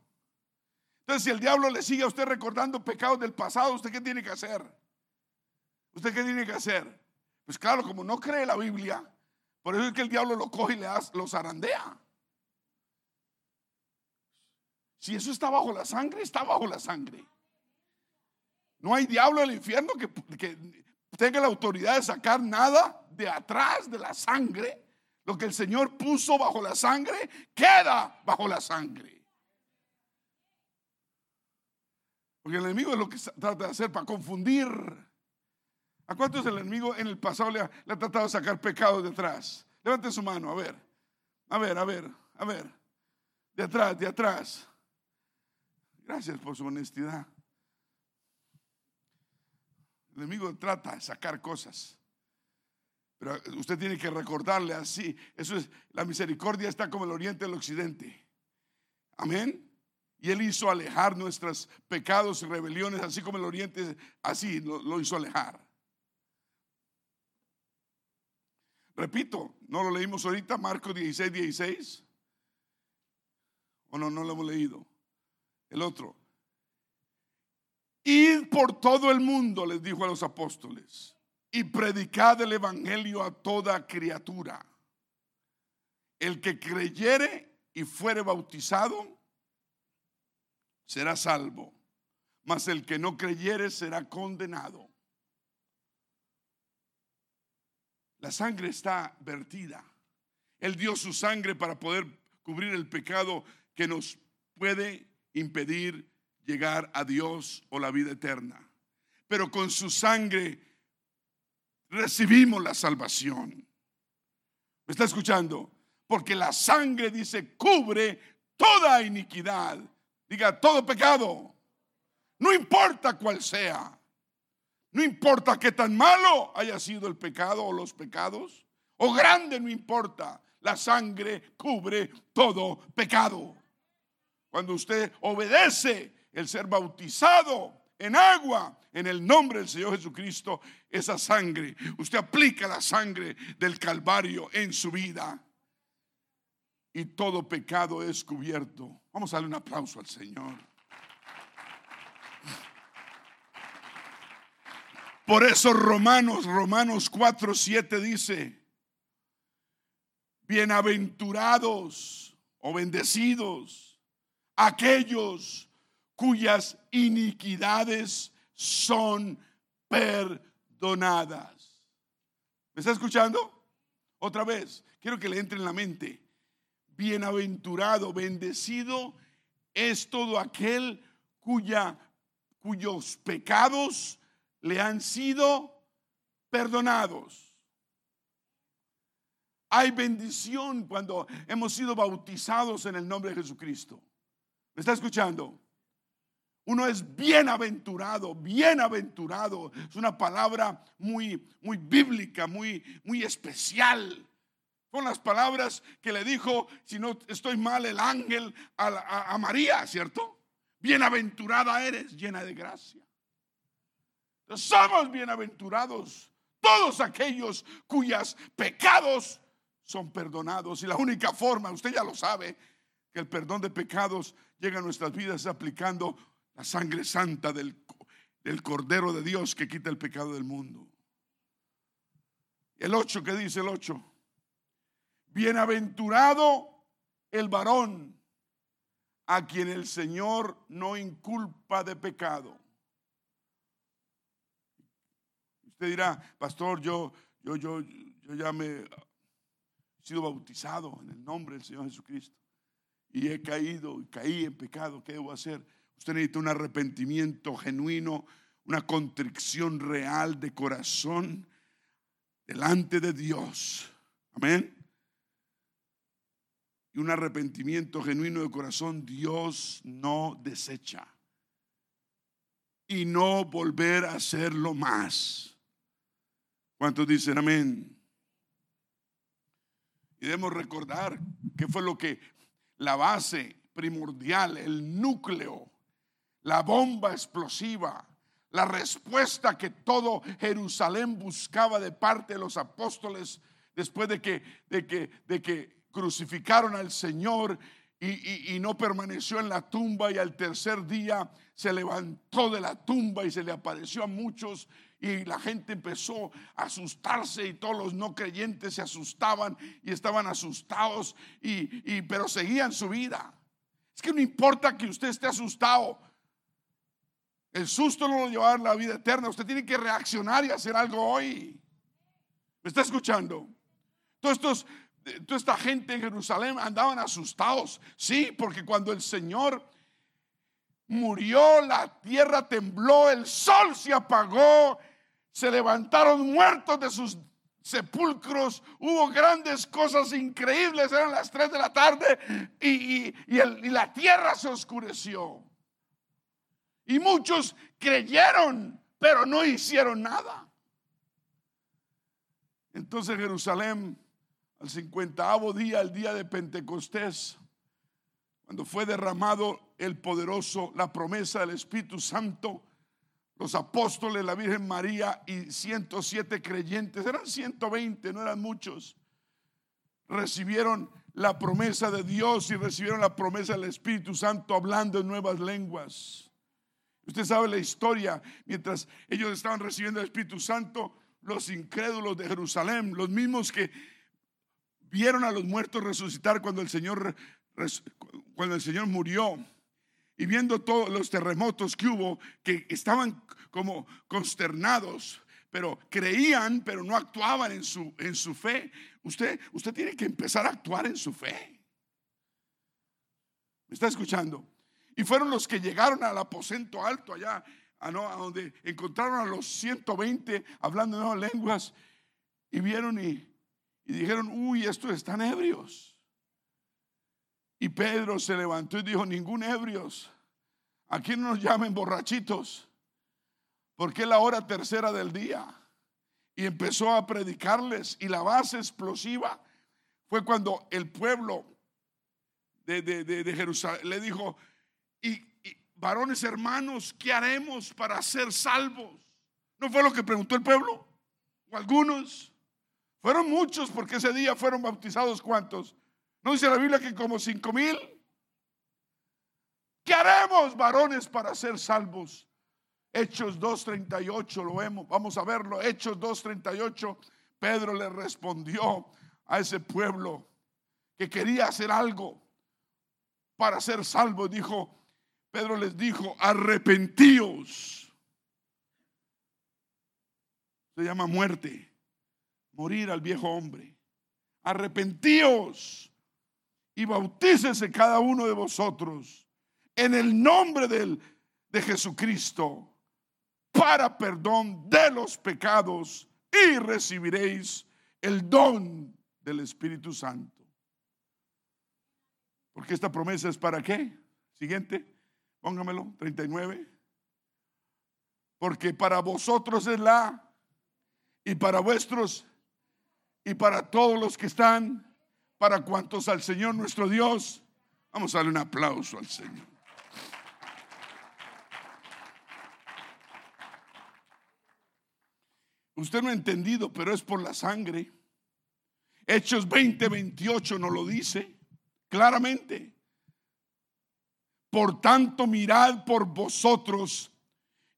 Entonces, si el diablo le sigue a usted recordando pecados del pasado, ¿usted qué tiene que hacer? ¿Usted qué tiene que hacer? Pues claro, como no cree la Biblia, por eso es que el diablo lo coge y le da, lo zarandea. Si eso está bajo la sangre, está bajo la sangre. No hay diablo en el infierno que, que tenga la autoridad de sacar nada de atrás de la sangre. Lo que el Señor puso bajo la sangre, queda bajo la sangre. Porque el enemigo es lo que trata de hacer para confundir. ¿A cuántos el enemigo en el pasado le ha, tratado de sacar pecados detrás? Levante su mano, a ver. A ver, a ver, a ver. De atrás, de atrás. Gracias por su honestidad. El enemigo trata de sacar cosas. Pero usted tiene que recordarle así. Eso es, la misericordia está como el oriente del occidente. Amén. Y Él hizo alejar nuestros pecados y rebeliones, así como el oriente, así lo, hizo alejar. Repito, no lo leímos ahorita, Marcos 16, 16. ¿O no, no lo hemos leído? El otro. Id por todo el mundo, les dijo a los apóstoles, y predicad el evangelio a toda criatura. El que creyere y fuere bautizado será salvo, mas el que no creyere será condenado. La sangre está vertida. Él dio su sangre para poder cubrir el pecado que nos puede impedir llegar a Dios o la vida eterna. Pero con su sangre recibimos la salvación. ¿Me está escuchando? Porque la sangre dice cubre toda iniquidad. Diga, todo pecado. No importa cuál sea. No importa qué tan malo haya sido el pecado o los pecados. O grande, no importa. La sangre cubre todo pecado. Cuando usted obedece el ser bautizado en agua, en el nombre del Señor Jesucristo, esa sangre, usted aplica la sangre del Calvario en su vida y todo pecado es cubierto. Vamos a darle un aplauso al Señor. Por eso Romanos, Romanos 4, 7 dice, bienaventurados o bendecidos aquellos cuyas iniquidades son perdonadas. ¿Me está escuchando? Otra vez, quiero que le entre en la mente. Bienaventurado, bendecido es todo aquel cuya, cuyos pecados le han sido perdonados. Hay bendición cuando hemos sido bautizados en el nombre de Jesucristo. ¿Me está escuchando? Uno es bienaventurado, bienaventurado. Es una palabra muy, muy bíblica, muy, muy especial. Son las palabras que le dijo, si no estoy mal, el ángel a, María, ¿cierto? Bienaventurada eres, llena de gracia. Somos bienaventurados todos aquellos cuyos pecados son perdonados. Y la única forma, usted ya lo sabe, que el perdón de pecados llega a nuestras vidas aplicando la sangre santa del, del Cordero de Dios que quita el pecado del mundo. El 8, ¿qué dice el 8? Bienaventurado el varón a quien el Señor no inculpa de pecado. Usted dirá, pastor, yo, yo, yo, yo ya me he sido bautizado en el nombre del Señor Jesucristo y he caído y caí en pecado. ¿Qué debo hacer? Usted necesita un arrepentimiento genuino, una contrición real de corazón delante de Dios. Amén. Y un arrepentimiento genuino de corazón Dios no desecha. Y no volver a hacerlo más. ¿Cuántos dicen amén? Y debemos recordar que fue lo que la base primordial, el núcleo la bomba explosiva, la respuesta que todo Jerusalén buscaba de parte de los apóstoles después de que, de que, de que crucificaron al Señor y, no permaneció en la tumba y al tercer día se levantó de la tumba y se le apareció a muchos y la gente empezó a asustarse y todos los no creyentes se asustaban y estaban asustados y, y pero seguían su vida. Es que no importa que usted esté asustado, el susto no lo lleva a la vida eterna. Usted tiene que reaccionar y hacer algo hoy. ¿Me está escuchando? Todos estos, toda esta gente en Jerusalén andaban asustados. Sí, porque cuando el Señor murió, la tierra tembló, el sol se apagó, se levantaron muertos de sus sepulcros, hubo grandes cosas increíbles, eran las 3 de la tarde y, y la tierra se oscureció. Y muchos creyeron, pero no hicieron nada. Entonces Jerusalén, al cincuentavo día, el día de Pentecostés, cuando fue derramado el poderoso, la promesa del Espíritu Santo, los apóstoles, la Virgen María y 107 creyentes, eran 120, no eran muchos, recibieron la promesa de Dios y recibieron la promesa del Espíritu Santo hablando en nuevas lenguas. Usted sabe la historia, mientras ellos estaban recibiendo el Espíritu Santo, los incrédulos de Jerusalén, los mismos que vieron a los muertos resucitar cuando el Señor cuando el Señor murió y viendo todos los terremotos que hubo que estaban como consternados, pero creían, pero no actuaban en su en su fe. Usted usted tiene que empezar a actuar en su fe. ¿Me está escuchando? Y fueron los que llegaron al aposento alto allá a, donde encontraron a los 120 hablando nuevas lenguas y vieron y, y dijeron, uy, estos están ebrios. Y Pedro se levantó y dijo, ningún ebrios, aquí no nos llamen borrachitos, porque es la hora tercera del día. Y empezó a predicarles y la base explosiva fue cuando el pueblo de, de Jerusalén le dijo, y varones hermanos, ¿qué haremos para ser salvos? ¿No fue lo que preguntó el pueblo? ¿O algunos? Fueron muchos porque ese día fueron bautizados cuántos. ¿No dice la Biblia que como cinco mil? ¿Qué haremos, varones, para ser salvos? Hechos 2.38, lo vemos, vamos a verlo. Hechos 2.38, Pedro le respondió a ese pueblo que quería hacer algo para ser salvo. Dijo, Pedro les dijo, arrepentíos. Se llama muerte, morir al viejo hombre. Arrepentíos y bautícese cada uno de vosotros en el nombre del, de Jesucristo para perdón de los pecados y recibiréis el don del Espíritu Santo. Porque esta promesa es para qué? Siguiente. Póngamelo, 39. Porque para vosotros es la, y para vuestros, y para todos los que están, para cuantos al Señor nuestro Dios, vamos a darle un aplauso al Señor. Usted no ha entendido, pero es por la sangre. Hechos 20, 28 nos lo dice claramente. Por tanto, mirad por vosotros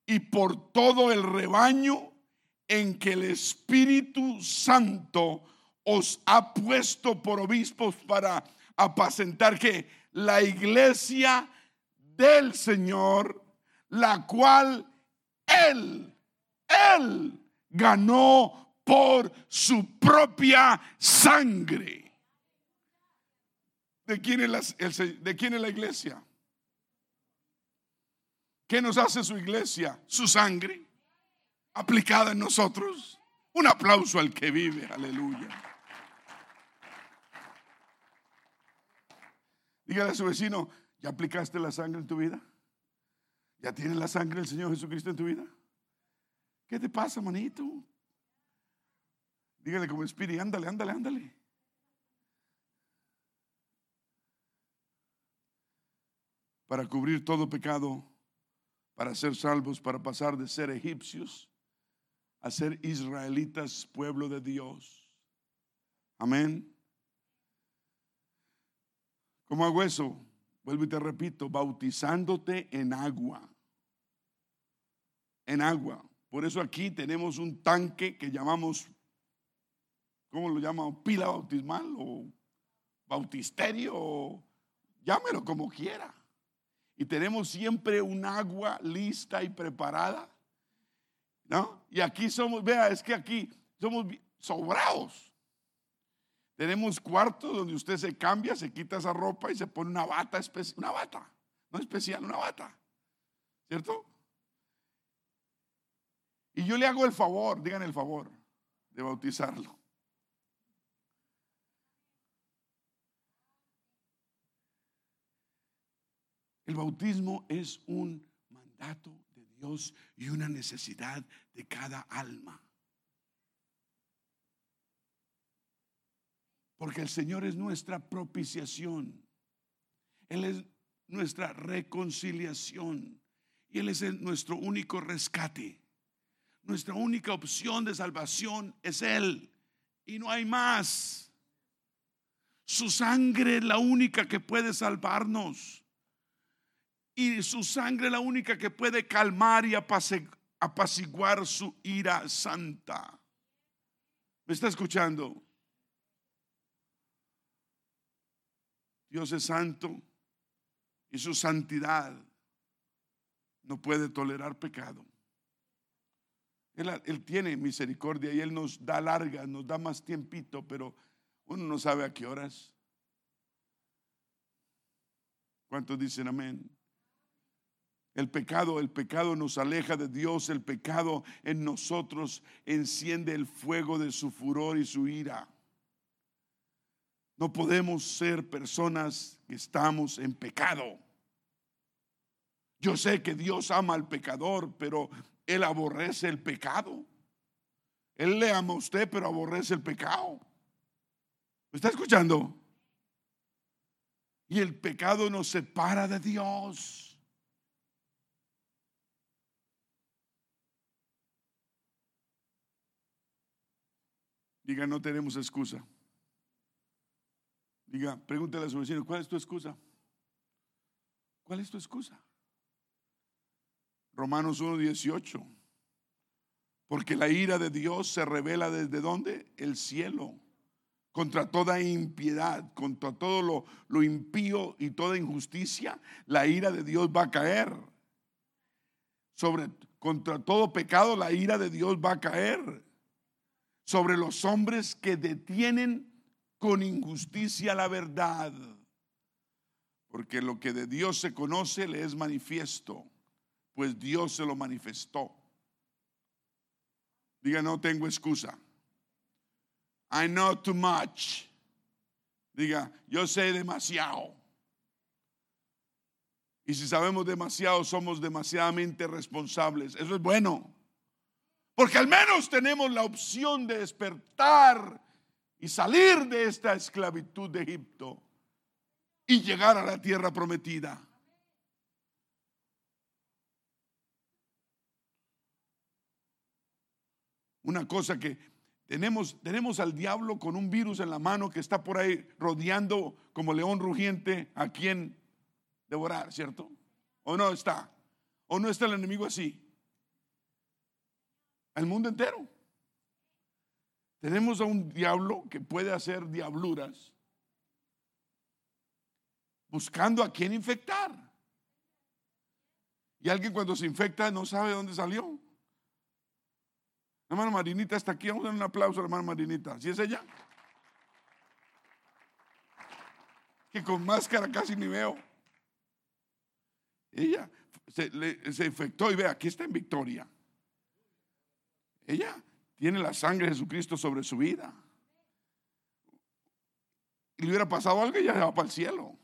y por todo el rebaño en que el Espíritu Santo os ha puesto por obispos para apacentar que la iglesia del Señor, la cual Él, Él ganó por su propia sangre. ¿De quién es la, de quién es la iglesia? ¿Qué nos hace su iglesia? Su sangre aplicada en nosotros. Un aplauso al que vive, aleluya. Dígale a su vecino, ¿ya aplicaste la sangre en tu vida? ¿Ya tienes la sangre del Señor Jesucristo en tu vida? ¿Qué te pasa, manito? Dígale como espíritu, ándale, ándale, ándale. Para cubrir todo pecado para ser salvos, para pasar de ser egipcios a ser israelitas, pueblo de Dios. Amén. ¿Cómo hago eso? Vuelvo y te repito, bautizándote en agua. En agua. Por eso aquí tenemos un tanque que llamamos, ¿cómo lo llamamos? Pila bautismal o bautisterio, o llámelo como quiera y tenemos siempre un agua lista y preparada. ¿No? Y aquí somos, vea, es que aquí somos sobrados. Tenemos cuartos donde usted se cambia, se quita esa ropa y se pone una bata una bata, no especial, una bata. ¿Cierto? Y yo le hago el favor, digan el favor, de bautizarlo. El bautismo es un mandato Dios y una necesidad de cada alma. Porque el Señor es nuestra propiciación. Él es nuestra reconciliación. Y Él es nuestro único rescate. Nuestra única opción de salvación es Él. Y no hay más. Su sangre es la única que puede salvarnos. Y su sangre es la única que puede calmar y apaciguar su ira santa. ¿Me está escuchando? Dios es santo y su santidad no puede tolerar pecado. Él, tiene misericordia y Él nos da larga, nos da más tiempito, pero uno no sabe a qué horas. ¿Cuántos dicen amén? El pecado, el pecado nos aleja de Dios, el pecado en nosotros enciende el fuego de su furor y su ira. No podemos ser personas que estamos en pecado. Yo sé que Dios ama al pecador, pero Él aborrece el pecado. Él le ama a usted, pero aborrece el pecado. ¿Me está escuchando? Y el pecado nos separa de Dios. Diga, no tenemos excusa. Diga, pregúntale a su vecino, ¿cuál es tu excusa? ¿Cuál es tu excusa? Romanos 1.18. Porque la ira de Dios se revela desde dónde? El cielo. Contra toda impiedad, contra todo lo, lo impío y toda injusticia, la ira de Dios va a caer. Sobre, contra todo pecado, la ira de Dios va a caer. Sobre los hombres que detienen con injusticia la verdad, porque lo que de Dios se conoce le es manifiesto, pues Dios se lo manifestó. Diga, no tengo excusa. I know too much. Diga, yo sé demasiado. Y si sabemos demasiado, somos demasiadamente responsables. Eso es bueno. Porque al menos tenemos la opción de despertar y salir de esta esclavitud de Egipto y llegar a la tierra prometida. Una cosa que tenemos, tenemos al diablo con un virus en la mano que está por ahí rodeando como león rugiente a quien devorar, ¿cierto? ¿O no está? ¿O no está el enemigo así? Al mundo entero. Tenemos a un diablo que puede hacer diabluras buscando a quién infectar. Y alguien cuando se infecta no sabe dónde salió. La hermana Marinita está aquí. Vamos a dar un aplauso a la hermana Marinita. ¿Sí es ella? Que con máscara casi ni veo. Ella se, se infectó y ve, aquí está en victoria. Ella tiene la sangre de Jesucristo sobre su vida. Y le hubiera pasado algo y ya se va para el cielo.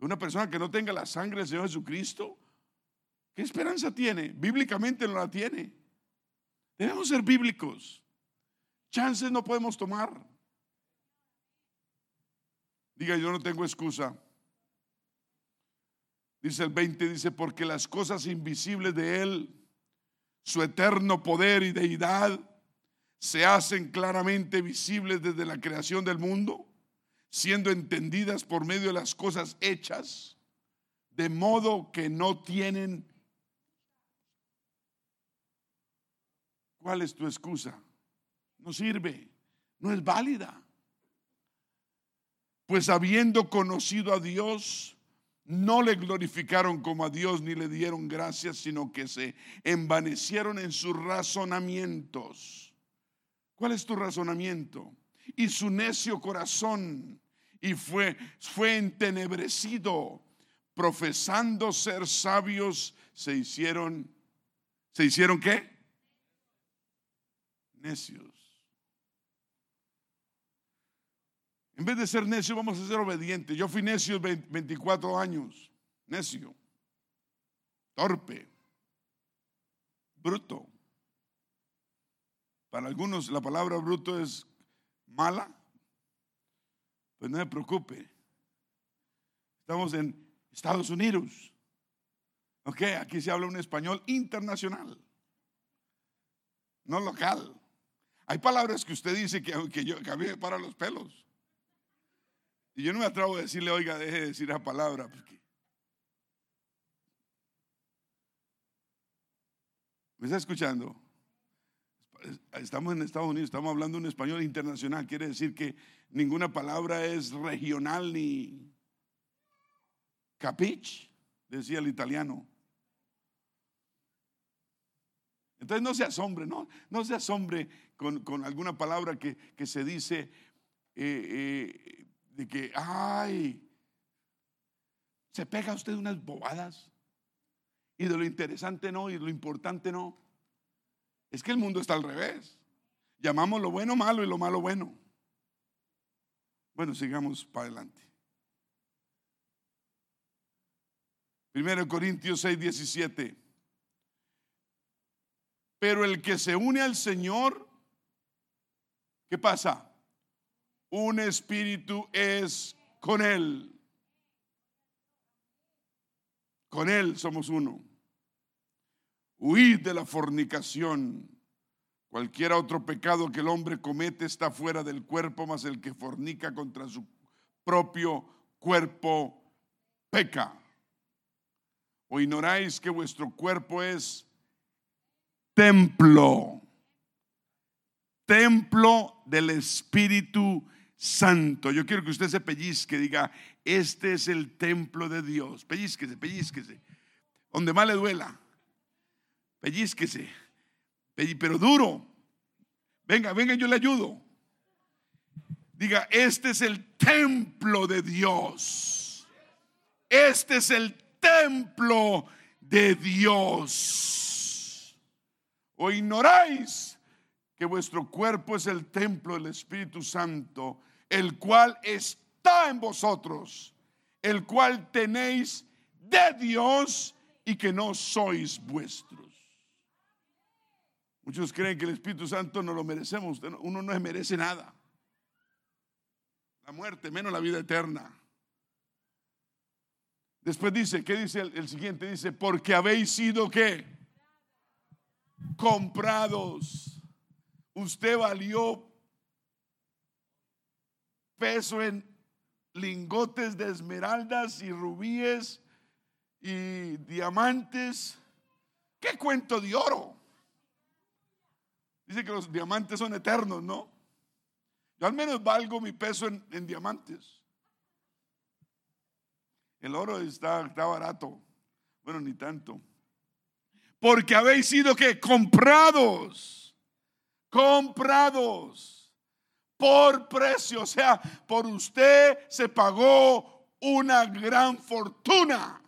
Una persona que no tenga la sangre del Señor Jesucristo, ¿qué esperanza tiene? Bíblicamente no la tiene. Debemos ser bíblicos. Chances no podemos tomar. Diga, yo no tengo excusa. Dice el 20, dice, porque las cosas invisibles de Él su eterno poder y deidad se hacen claramente visibles desde la creación del mundo, siendo entendidas por medio de las cosas hechas, de modo que no tienen... ¿Cuál es tu excusa? No sirve, no es válida. Pues habiendo conocido a Dios, no le glorificaron como a Dios ni le dieron gracias, sino que se envanecieron en sus razonamientos. ¿Cuál es tu razonamiento? Y su necio corazón y fue fue entenebrecido, profesando ser sabios, se hicieron se hicieron qué? Necios. En vez de ser necio, vamos a ser obedientes. Yo fui necio 24 años. Necio. Torpe. Bruto. Para algunos la palabra bruto es mala, Pues no se preocupe. Estamos en Estados Unidos. Ok, aquí se habla un español internacional, no local. Hay palabras que usted dice que, que yo, que me para los pelos. Y yo no me atrevo a decirle, oiga, deje de decir esa palabra. ¿Me está escuchando? Estamos en Estados Unidos, estamos hablando un español internacional. Quiere decir que ninguna palabra es regional ni capich, decía el italiano. Entonces no se asombre, no, no se asombre con, alguna palabra que, se dice eh, eh, de que, ay, se pega usted unas bobadas y de lo interesante no y de lo importante no. Es que el mundo está al revés. Llamamos lo bueno malo y lo malo bueno. Bueno, sigamos para adelante. Primero Corintios 6, 17. Pero el que se une al Señor, ¿qué pasa? Un espíritu es con Él. Con Él somos uno. Huid de la fornicación. Cualquier otro pecado que el hombre comete está fuera del cuerpo, mas el que fornica contra su propio cuerpo peca. ¿O ignoráis que vuestro cuerpo es templo? Templo del Espíritu. Yo quiero que usted se pellizque, diga, este es el templo de Dios. Pellizquese, pellizquese. Donde más le duela. Pellizquese. Pero duro. Venga, venga, yo le ayudo. Diga, este es el templo de Dios. Este es el templo de Dios. ¿O ignoráis que vuestro cuerpo es el templo del Espíritu Santo, el cual está en vosotros, el cual tenéis de Dios y que no sois vuestros? Muchos creen que el Espíritu Santo no lo merecemos. Uno no merece nada. La muerte, menos la vida eterna. Después dice, ¿qué dice el, siguiente? Dice, porque habéis sido qué? Comprados. Usted valió peso en lingotes de esmeraldas y rubíes y diamantes. ¿Qué cuento de oro? Dice que los diamantes son eternos, ¿no? Yo al menos valgo mi peso en diamantes. El oro está, está barato. Bueno, ni tanto. Porque habéis sido que comprados, comprados por precio. O sea, por usted se pagó una gran fortuna.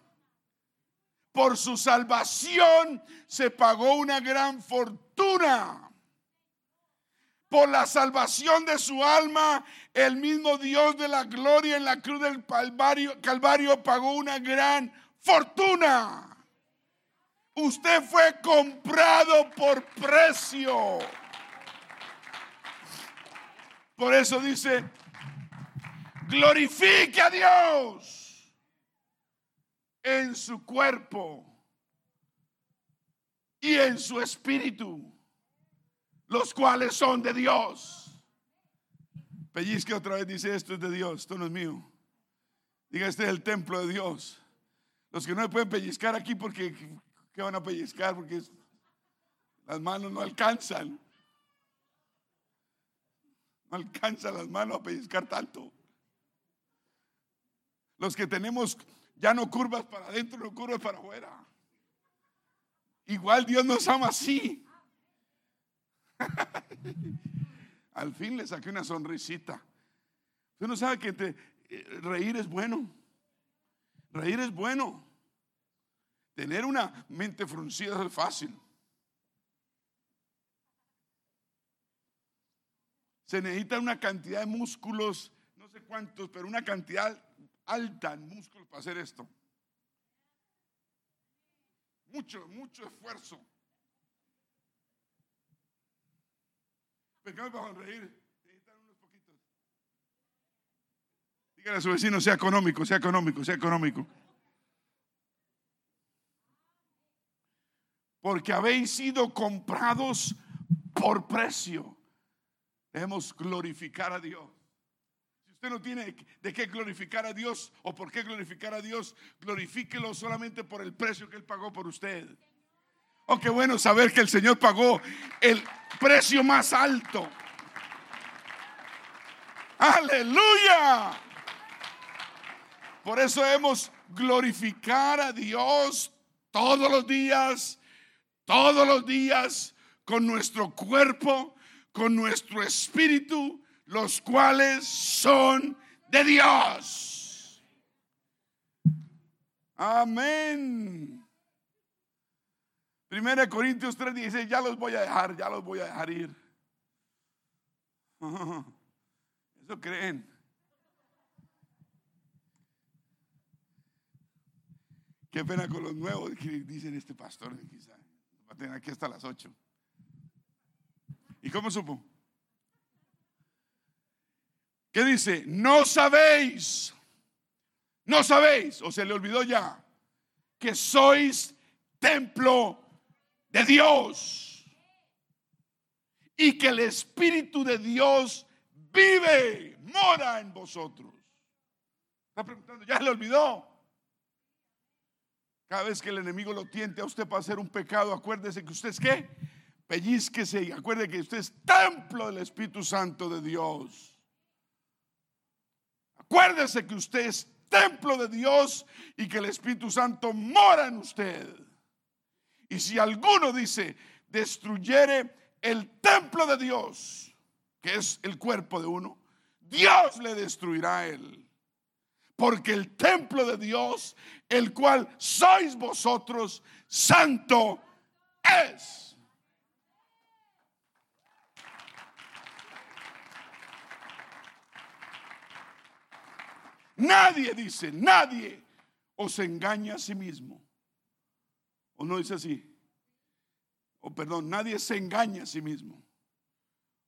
Por su salvación se pagó una gran fortuna por la salvación de su alma, el mismo Dios de la gloria en la cruz del Calvario, Calvario pagó una gran fortuna. Usted fue comprado por precio. Por eso dice, glorifique a Dios en su cuerpo y en su espíritu los cuales son de Dios. Pellizque otra vez, dice, esto es de Dios, esto no es mío. Diga, este es el templo de Dios. Los que no me pueden pellizcar aquí porque, ¿qué van a pellizcar? Porque las manos no alcanzan. <laughs> No alcanzan las manos a pellizcar tanto. Los que tenemos ya no curvas para adentro, no curvas para afuera. Igual Dios nos ama así. <laughs> Al fin le saqué una sonrisita. Usted no sabe que eh, reír es bueno. Reír es bueno. Tener una mente fruncida es fácil. Se necesita una cantidad de músculos, no sé cuántos, pero una cantidad alta de músculos para hacer esto. Mucho, mucho esfuerzo. Pecado para sonreír. Necesitan unos poquitos. Dígale a su vecino, sea económico, sea económico, sea económico. Porque habéis sido comprados por precio. Debemos glorificar a Dios. Si usted no tiene de qué glorificar a Dios o por qué glorificar a Dios, glorifíquelo solamente por el precio que Él pagó por usted. Oh, qué bueno saber que el Señor pagó el precio más alto. Aleluya. Por eso debemos glorificar a Dios todos los días, todos los días, con nuestro cuerpo, con nuestro espíritu, los cuales son de Dios. Amén. Primera Corintios 3 dice, ya los voy a dejar, ya los voy a dejar ir. <laughs> Eso creen. Qué pena con los nuevos dicen este pastor. Quizá va a tener aquí hasta las 8. ¿Y cómo supo? ¿Qué dice? No sabéis, no sabéis, o se le olvidó ya, que sois templo de Dios y que el Espíritu de Dios vive, mora en vosotros. Está preguntando, ¿ya le olvidó? Cada vez que el enemigo lo tiente a usted para hacer un pecado, acuérdese que usted es qué? Pellizquese y acuerde que usted es templo del Espíritu Santo de Dios. Acuérdese que usted es templo de Dios y que el Espíritu Santo mora en usted. Y si alguno dice, destruyere el templo de Dios, que es el cuerpo de uno, Dios le destruirá a él. Porque el templo de Dios, el cual sois vosotros, santo es. Nadie dice, nadie os engaña a sí mismo. ¿O no dice así? O perdón, nadie se engaña a sí mismo.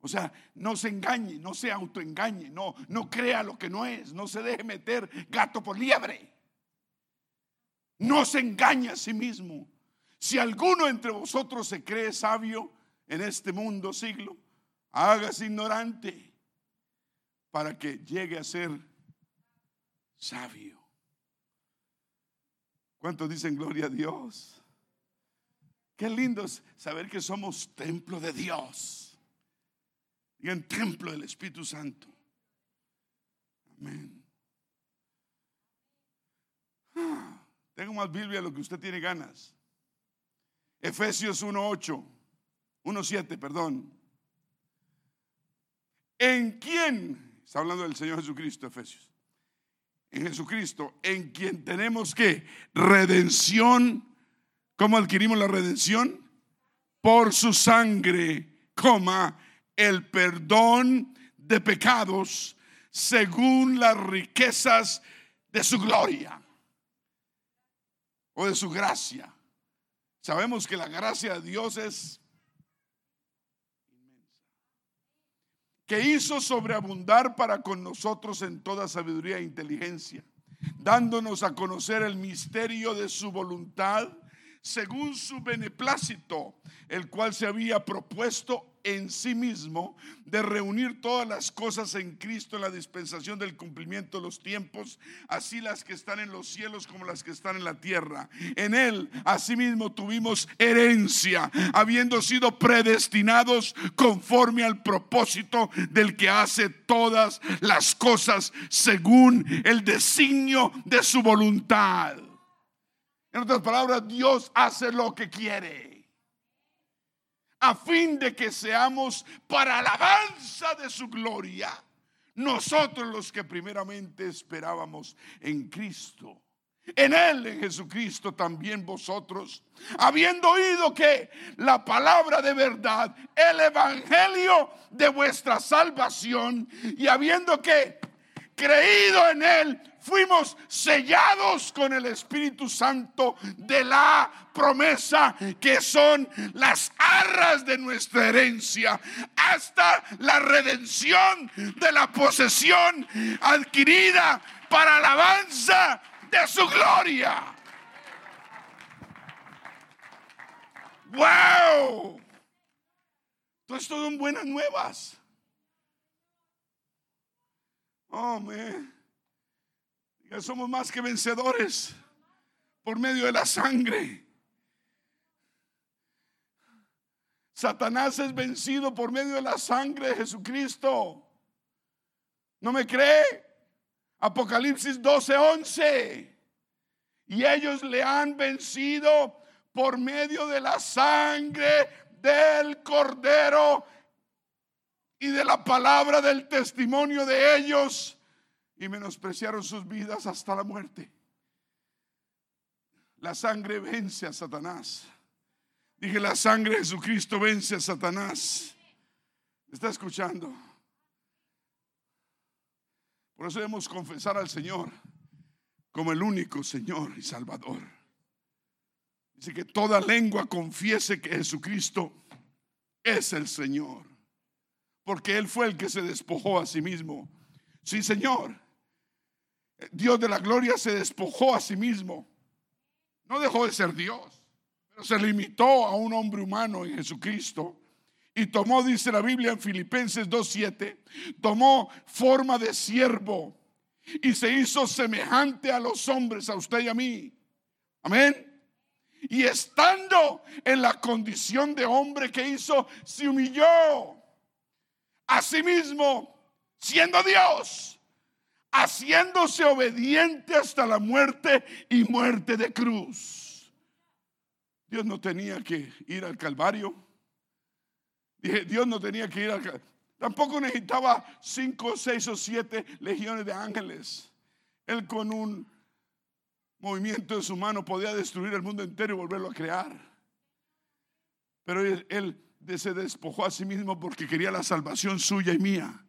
O sea, no se engañe, no se autoengañe, no, no crea lo que no es, no se deje meter gato por liebre. No se engaña a sí mismo. Si alguno entre vosotros se cree sabio en este mundo siglo, hágase ignorante para que llegue a ser sabio. ¿Cuántos dicen gloria a Dios? Qué lindo es saber que somos templo de Dios. Y en templo del Espíritu Santo. Amén. Ah, tengo más Biblia lo que usted tiene ganas. Efesios 1.8, 1.7, perdón. ¿En quién? Está hablando del Señor Jesucristo, Efesios. En Jesucristo, en quien tenemos que redención ¿Cómo adquirimos la redención? Por su sangre, coma, el perdón de pecados según las riquezas de su gloria o de su gracia. Sabemos que la gracia de Dios es Que hizo sobreabundar para con nosotros en toda sabiduría e inteligencia, dándonos a conocer el misterio de su voluntad según su beneplácito, el cual se había propuesto en sí mismo de reunir todas las cosas en Cristo en la dispensación del cumplimiento de los tiempos, así las que están en los cielos como las que están en la tierra. En Él, asimismo, tuvimos herencia, habiendo sido predestinados conforme al propósito del que hace todas las cosas según el designio de su voluntad en otras palabras, Dios hace lo que quiere. A fin de que seamos para alabanza de su gloria, nosotros los que primeramente esperábamos en Cristo. En Él, en Jesucristo, también vosotros, habiendo oído que la palabra de verdad, el evangelio de vuestra salvación, y habiendo que creído en Él, fuimos sellados con el Espíritu Santo de la promesa, que son las arras de nuestra herencia, hasta la redención de la posesión adquirida para alabanza de su gloria. ¡Wow! Esto son buenas nuevas. Oh. Ya somos más que vencedores por medio de la sangre. Satanás es vencido por medio de la sangre de Jesucristo. ¿No me cree? Apocalipsis 12:11. Y ellos le han vencido por medio de la sangre del cordero y de la palabra del testimonio de ellos y menospreciaron sus vidas hasta la muerte. La sangre vence a Satanás. Dije, la sangre de Jesucristo vence a Satanás. ¿Está escuchando? Por eso debemos confesar al Señor como el único Señor y Salvador. Dice que toda lengua confiese que Jesucristo es el Señor. Porque Él fue el que se despojó a sí mismo. Sí, Señor. Dios de la gloria se despojó a sí mismo. No dejó de ser Dios, pero se limitó a un hombre humano en Jesucristo. Y tomó, dice la Biblia en Filipenses 2.7, tomó forma de siervo y se hizo semejante a los hombres, a usted y a mí. Amén. Y estando en la condición de hombre que hizo, se humilló a sí mismo, siendo Dios, haciéndose obediente hasta la muerte y muerte de cruz. Dios no tenía que ir al Calvario. Dios no tenía que ir al Calvario. Tampoco necesitaba cinco, seis o siete legiones de ángeles. Él con un movimiento de su mano podía destruir el mundo entero y volverlo a crear. Pero él, se despojó a sí mismo porque quería la salvación suya y mía.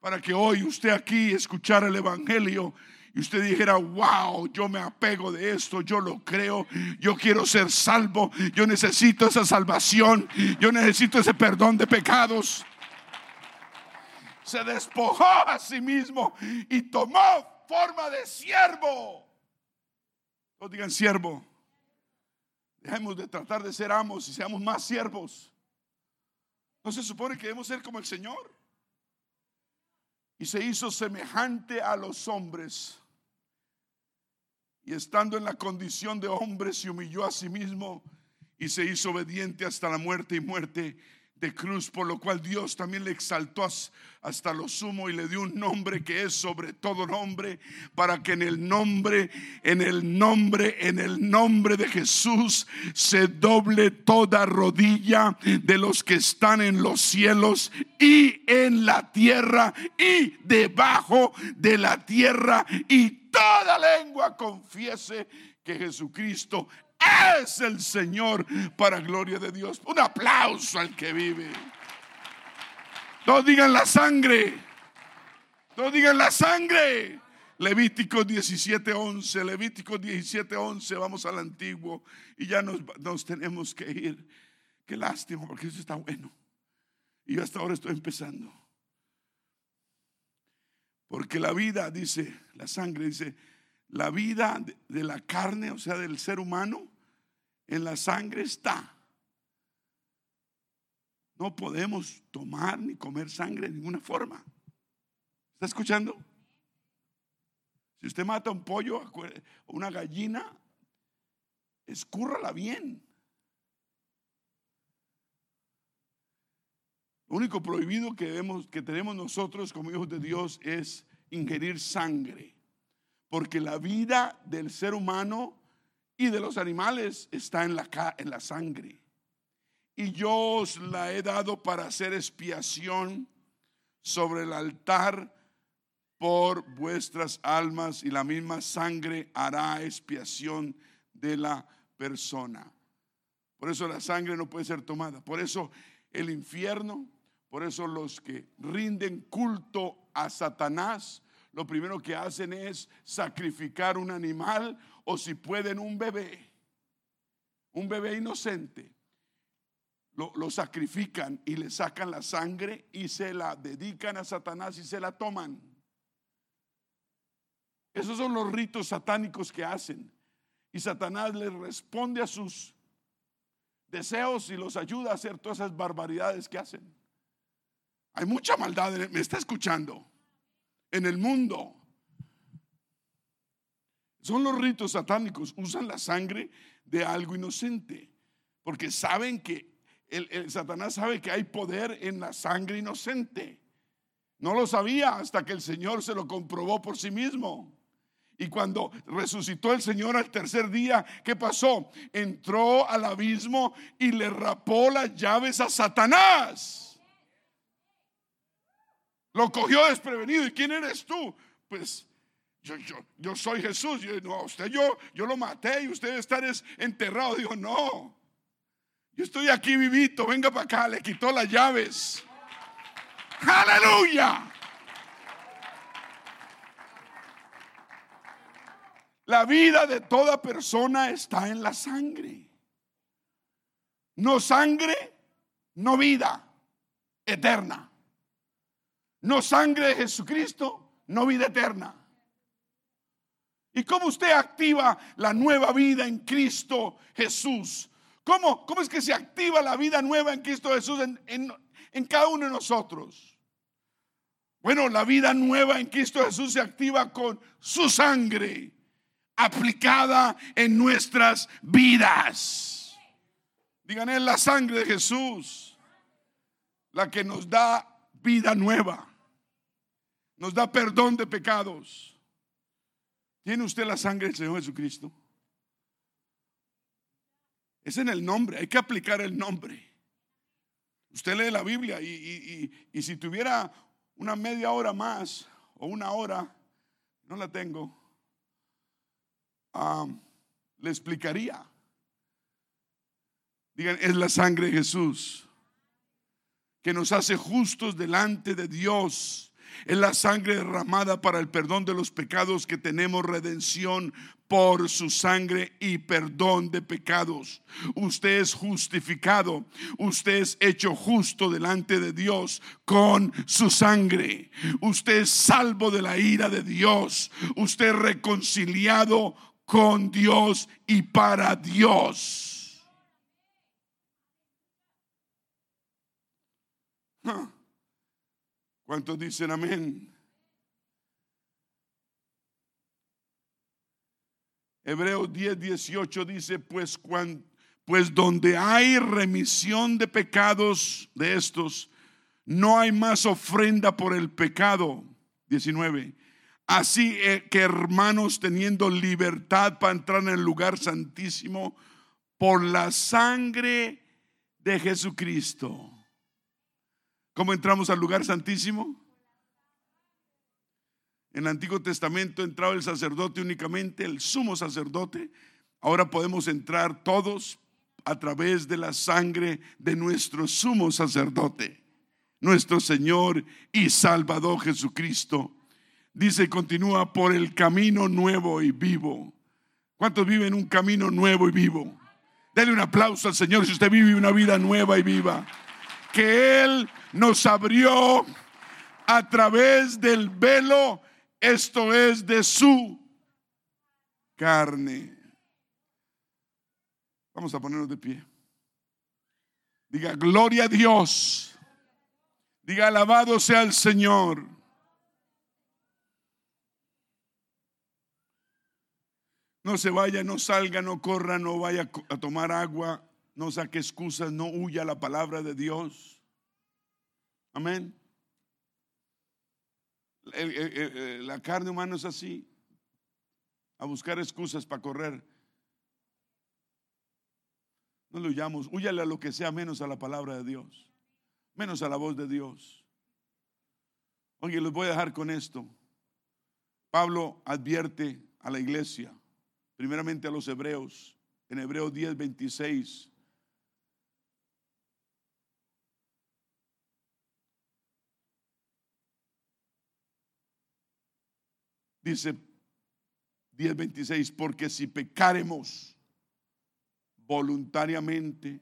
Para que hoy usted aquí escuchara el Evangelio y usted dijera, wow, yo me apego de esto, yo lo creo, yo quiero ser salvo, yo necesito esa salvación, yo necesito ese perdón de pecados. Se despojó a sí mismo y tomó forma de siervo digan siervo. Dejemos de tratar de ser amos y seamos más siervos. ¿No se supone que debemos ser como el Señor? Y se hizo semejante a los hombres. Y estando en la condición de hombre, se humilló a sí mismo y se hizo obediente hasta la muerte y muerte cruz, por lo cual Dios también le exaltó hasta lo sumo y le dio un nombre que es sobre todo nombre, para que en el nombre, en el nombre, en el nombre de Jesús se doble toda rodilla de los que están en los cielos y en la tierra y debajo de la tierra y toda lengua confiese que Jesucristo es el Señor para gloria de Dios. Un aplauso al que vive. No digan la sangre. No digan la sangre. Levítico 17:11. Levítico 17:11. Vamos al antiguo y ya nos, nos tenemos que ir. Qué lástima, porque eso está bueno. Y yo hasta ahora estoy empezando. Porque la vida, dice, la sangre, dice, la vida de la carne, o sea, del ser humano, en la sangre está. No podemos tomar ni comer sangre de ninguna forma. ¿Está escuchando? Si usted mata un pollo o una gallina, escúrrala bien. Lo único prohibido que, debemos, que tenemos nosotros como hijos de Dios es ingerir sangre. Porque la vida del ser humano y de los animales está en la, en la sangre. Y yo os la he dado para hacer expiación sobre el altar por vuestras almas y la misma sangre hará expiación de la persona. Por eso la sangre no puede ser tomada. Por eso el infierno, por eso los que rinden culto a Satanás, lo primero que hacen es sacrificar un animal o si pueden un bebé, un bebé inocente. Lo, lo, sacrifican y le sacan la sangre y se la dedican a Satanás y se la toman. Esos son los ritos satánicos que hacen. Y Satanás les responde a sus deseos y los ayuda a hacer todas esas barbaridades que hacen. Hay mucha maldad, me está escuchando, en el mundo. Son los ritos satánicos, usan la sangre de algo inocente, porque saben que el, Satanás sabe que hay poder en la sangre inocente. No lo sabía hasta que el Señor se lo comprobó por sí mismo. Y cuando resucitó el Señor al tercer día, ¿qué pasó? Entró al abismo y le rapó las llaves a Satanás. Lo cogió desprevenido. ¿Y quién eres tú? Pues yo, yo, yo soy Jesús. Yo, no, usted yo, yo lo maté y usted está enterrado. Dijo, no. Yo estoy aquí vivito. Venga para acá. Le quitó las llaves. Aleluya. La vida de toda persona está en la sangre. No sangre, no vida eterna. No sangre de Jesucristo, no vida eterna. ¿Y cómo usted activa la nueva vida en Cristo Jesús? ¿Cómo, cómo es que se activa la vida nueva en Cristo Jesús en, en cada uno de nosotros? Bueno, la vida nueva en Cristo Jesús se activa con su sangre aplicada en nuestras vidas. Digan, es la sangre de Jesús la que nos da vida nueva, nos da perdón de pecados. ¿Tiene usted la sangre del Señor Jesucristo? Es en el nombre, hay que aplicar el nombre. Usted lee la Biblia y, y si tuviera una media hora más o una hora, no la tengo, le explicaría. Digan, es la sangre de Jesús que nos hace justos delante de Dios. Es la sangre derramada para el perdón de los pecados que tenemos redención por su sangre y perdón de pecados. Usted es justificado, usted es hecho justo delante de Dios con su sangre. Usted es salvo de la ira de Dios, usted es reconciliado con Dios y para Dios. ¿Cuántos dicen amén? Hebreos 10, 18 dice, pues, pues donde hay remisión de pecados de estos, no hay más ofrenda por el pecado. 19. Así eh, que hermanos, teniendo libertad para entrar en el lugar santísimo por la sangre de Jesucristo. ¿Cómo entramos al lugar santísimo? En el Antiguo Testamento entraba el sacerdote únicamente, el sumo sacerdote. Ahora podemos entrar todos a través de la sangre de nuestro sumo sacerdote, nuestro Señor y Salvador Jesucristo dice, continúa por el camino nuevo y vivo. ¿Cuántos viven un camino nuevo y vivo? Dele un aplauso al Señor si usted vive una vida nueva y viva. Que Él nos abrió a través del velo, esto es de su carne. Vamos a ponernos de pie. Diga, gloria a Dios. Diga, alabado sea el Señor. No se vaya, no salga, no corra, no vaya a tomar agua, no saque excusas, no huya la palabra de Dios. Amén. la carne humana es así, a buscar excusas para correr. No lo huyamos, huyale a lo que sea menos a la palabra de Dios, menos a la voz de Dios. Oye, les voy a dejar con esto. Pablo advierte a la iglesia primeramente a los hebreos, en Hebreos 10, 26. Dice 10:26, porque si pecaremos voluntariamente,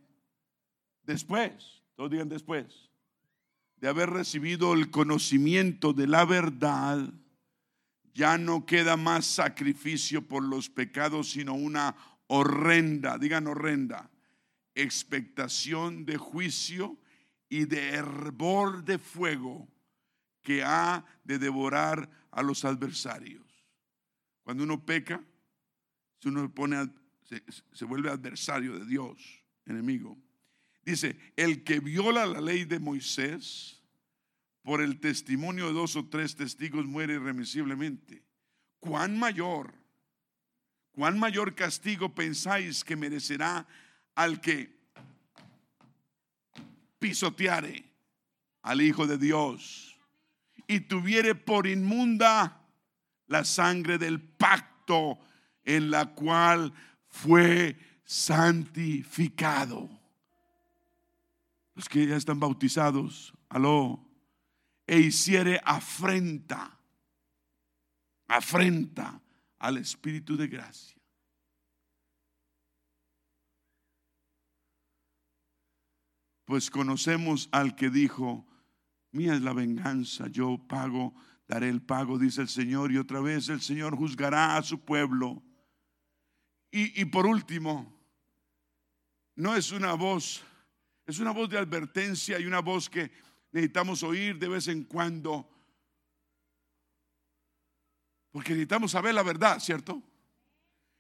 después, todos digan después, de haber recibido el conocimiento de la verdad, ya no queda más sacrificio por los pecados, sino una horrenda, digan horrenda, expectación de juicio y de hervor de fuego que ha de devorar a los adversarios. Cuando uno peca, se uno se, se vuelve adversario de Dios, enemigo. Dice, el que viola la ley de Moisés por el testimonio de dos o tres testigos muere irremisiblemente. ¿Cuán mayor, cuán mayor castigo pensáis que merecerá al que pisoteare al Hijo de Dios y tuviere por inmunda la sangre del pacto en la cual fue santificado? Los que ya están bautizados, aló, e hiciere afrenta, afrenta al Espíritu de gracia. Pues conocemos al que dijo, mía es la venganza, yo pago, daré el pago, dice el Señor, y otra vez el Señor juzgará a su pueblo. Y, y por último, no es una voz, es una voz de advertencia y una voz que necesitamos oír de vez en cuando. Porque necesitamos saber la verdad, ¿cierto?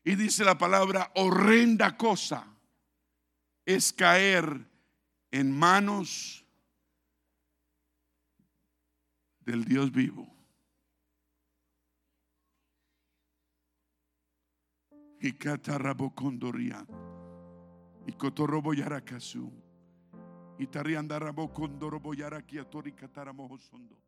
Y dice la palabra, horrenda cosa es caer en manos del Dios vivo. Y catarrabo condoria. Y cotorrobo. Y tariandarabo condorobo sondo.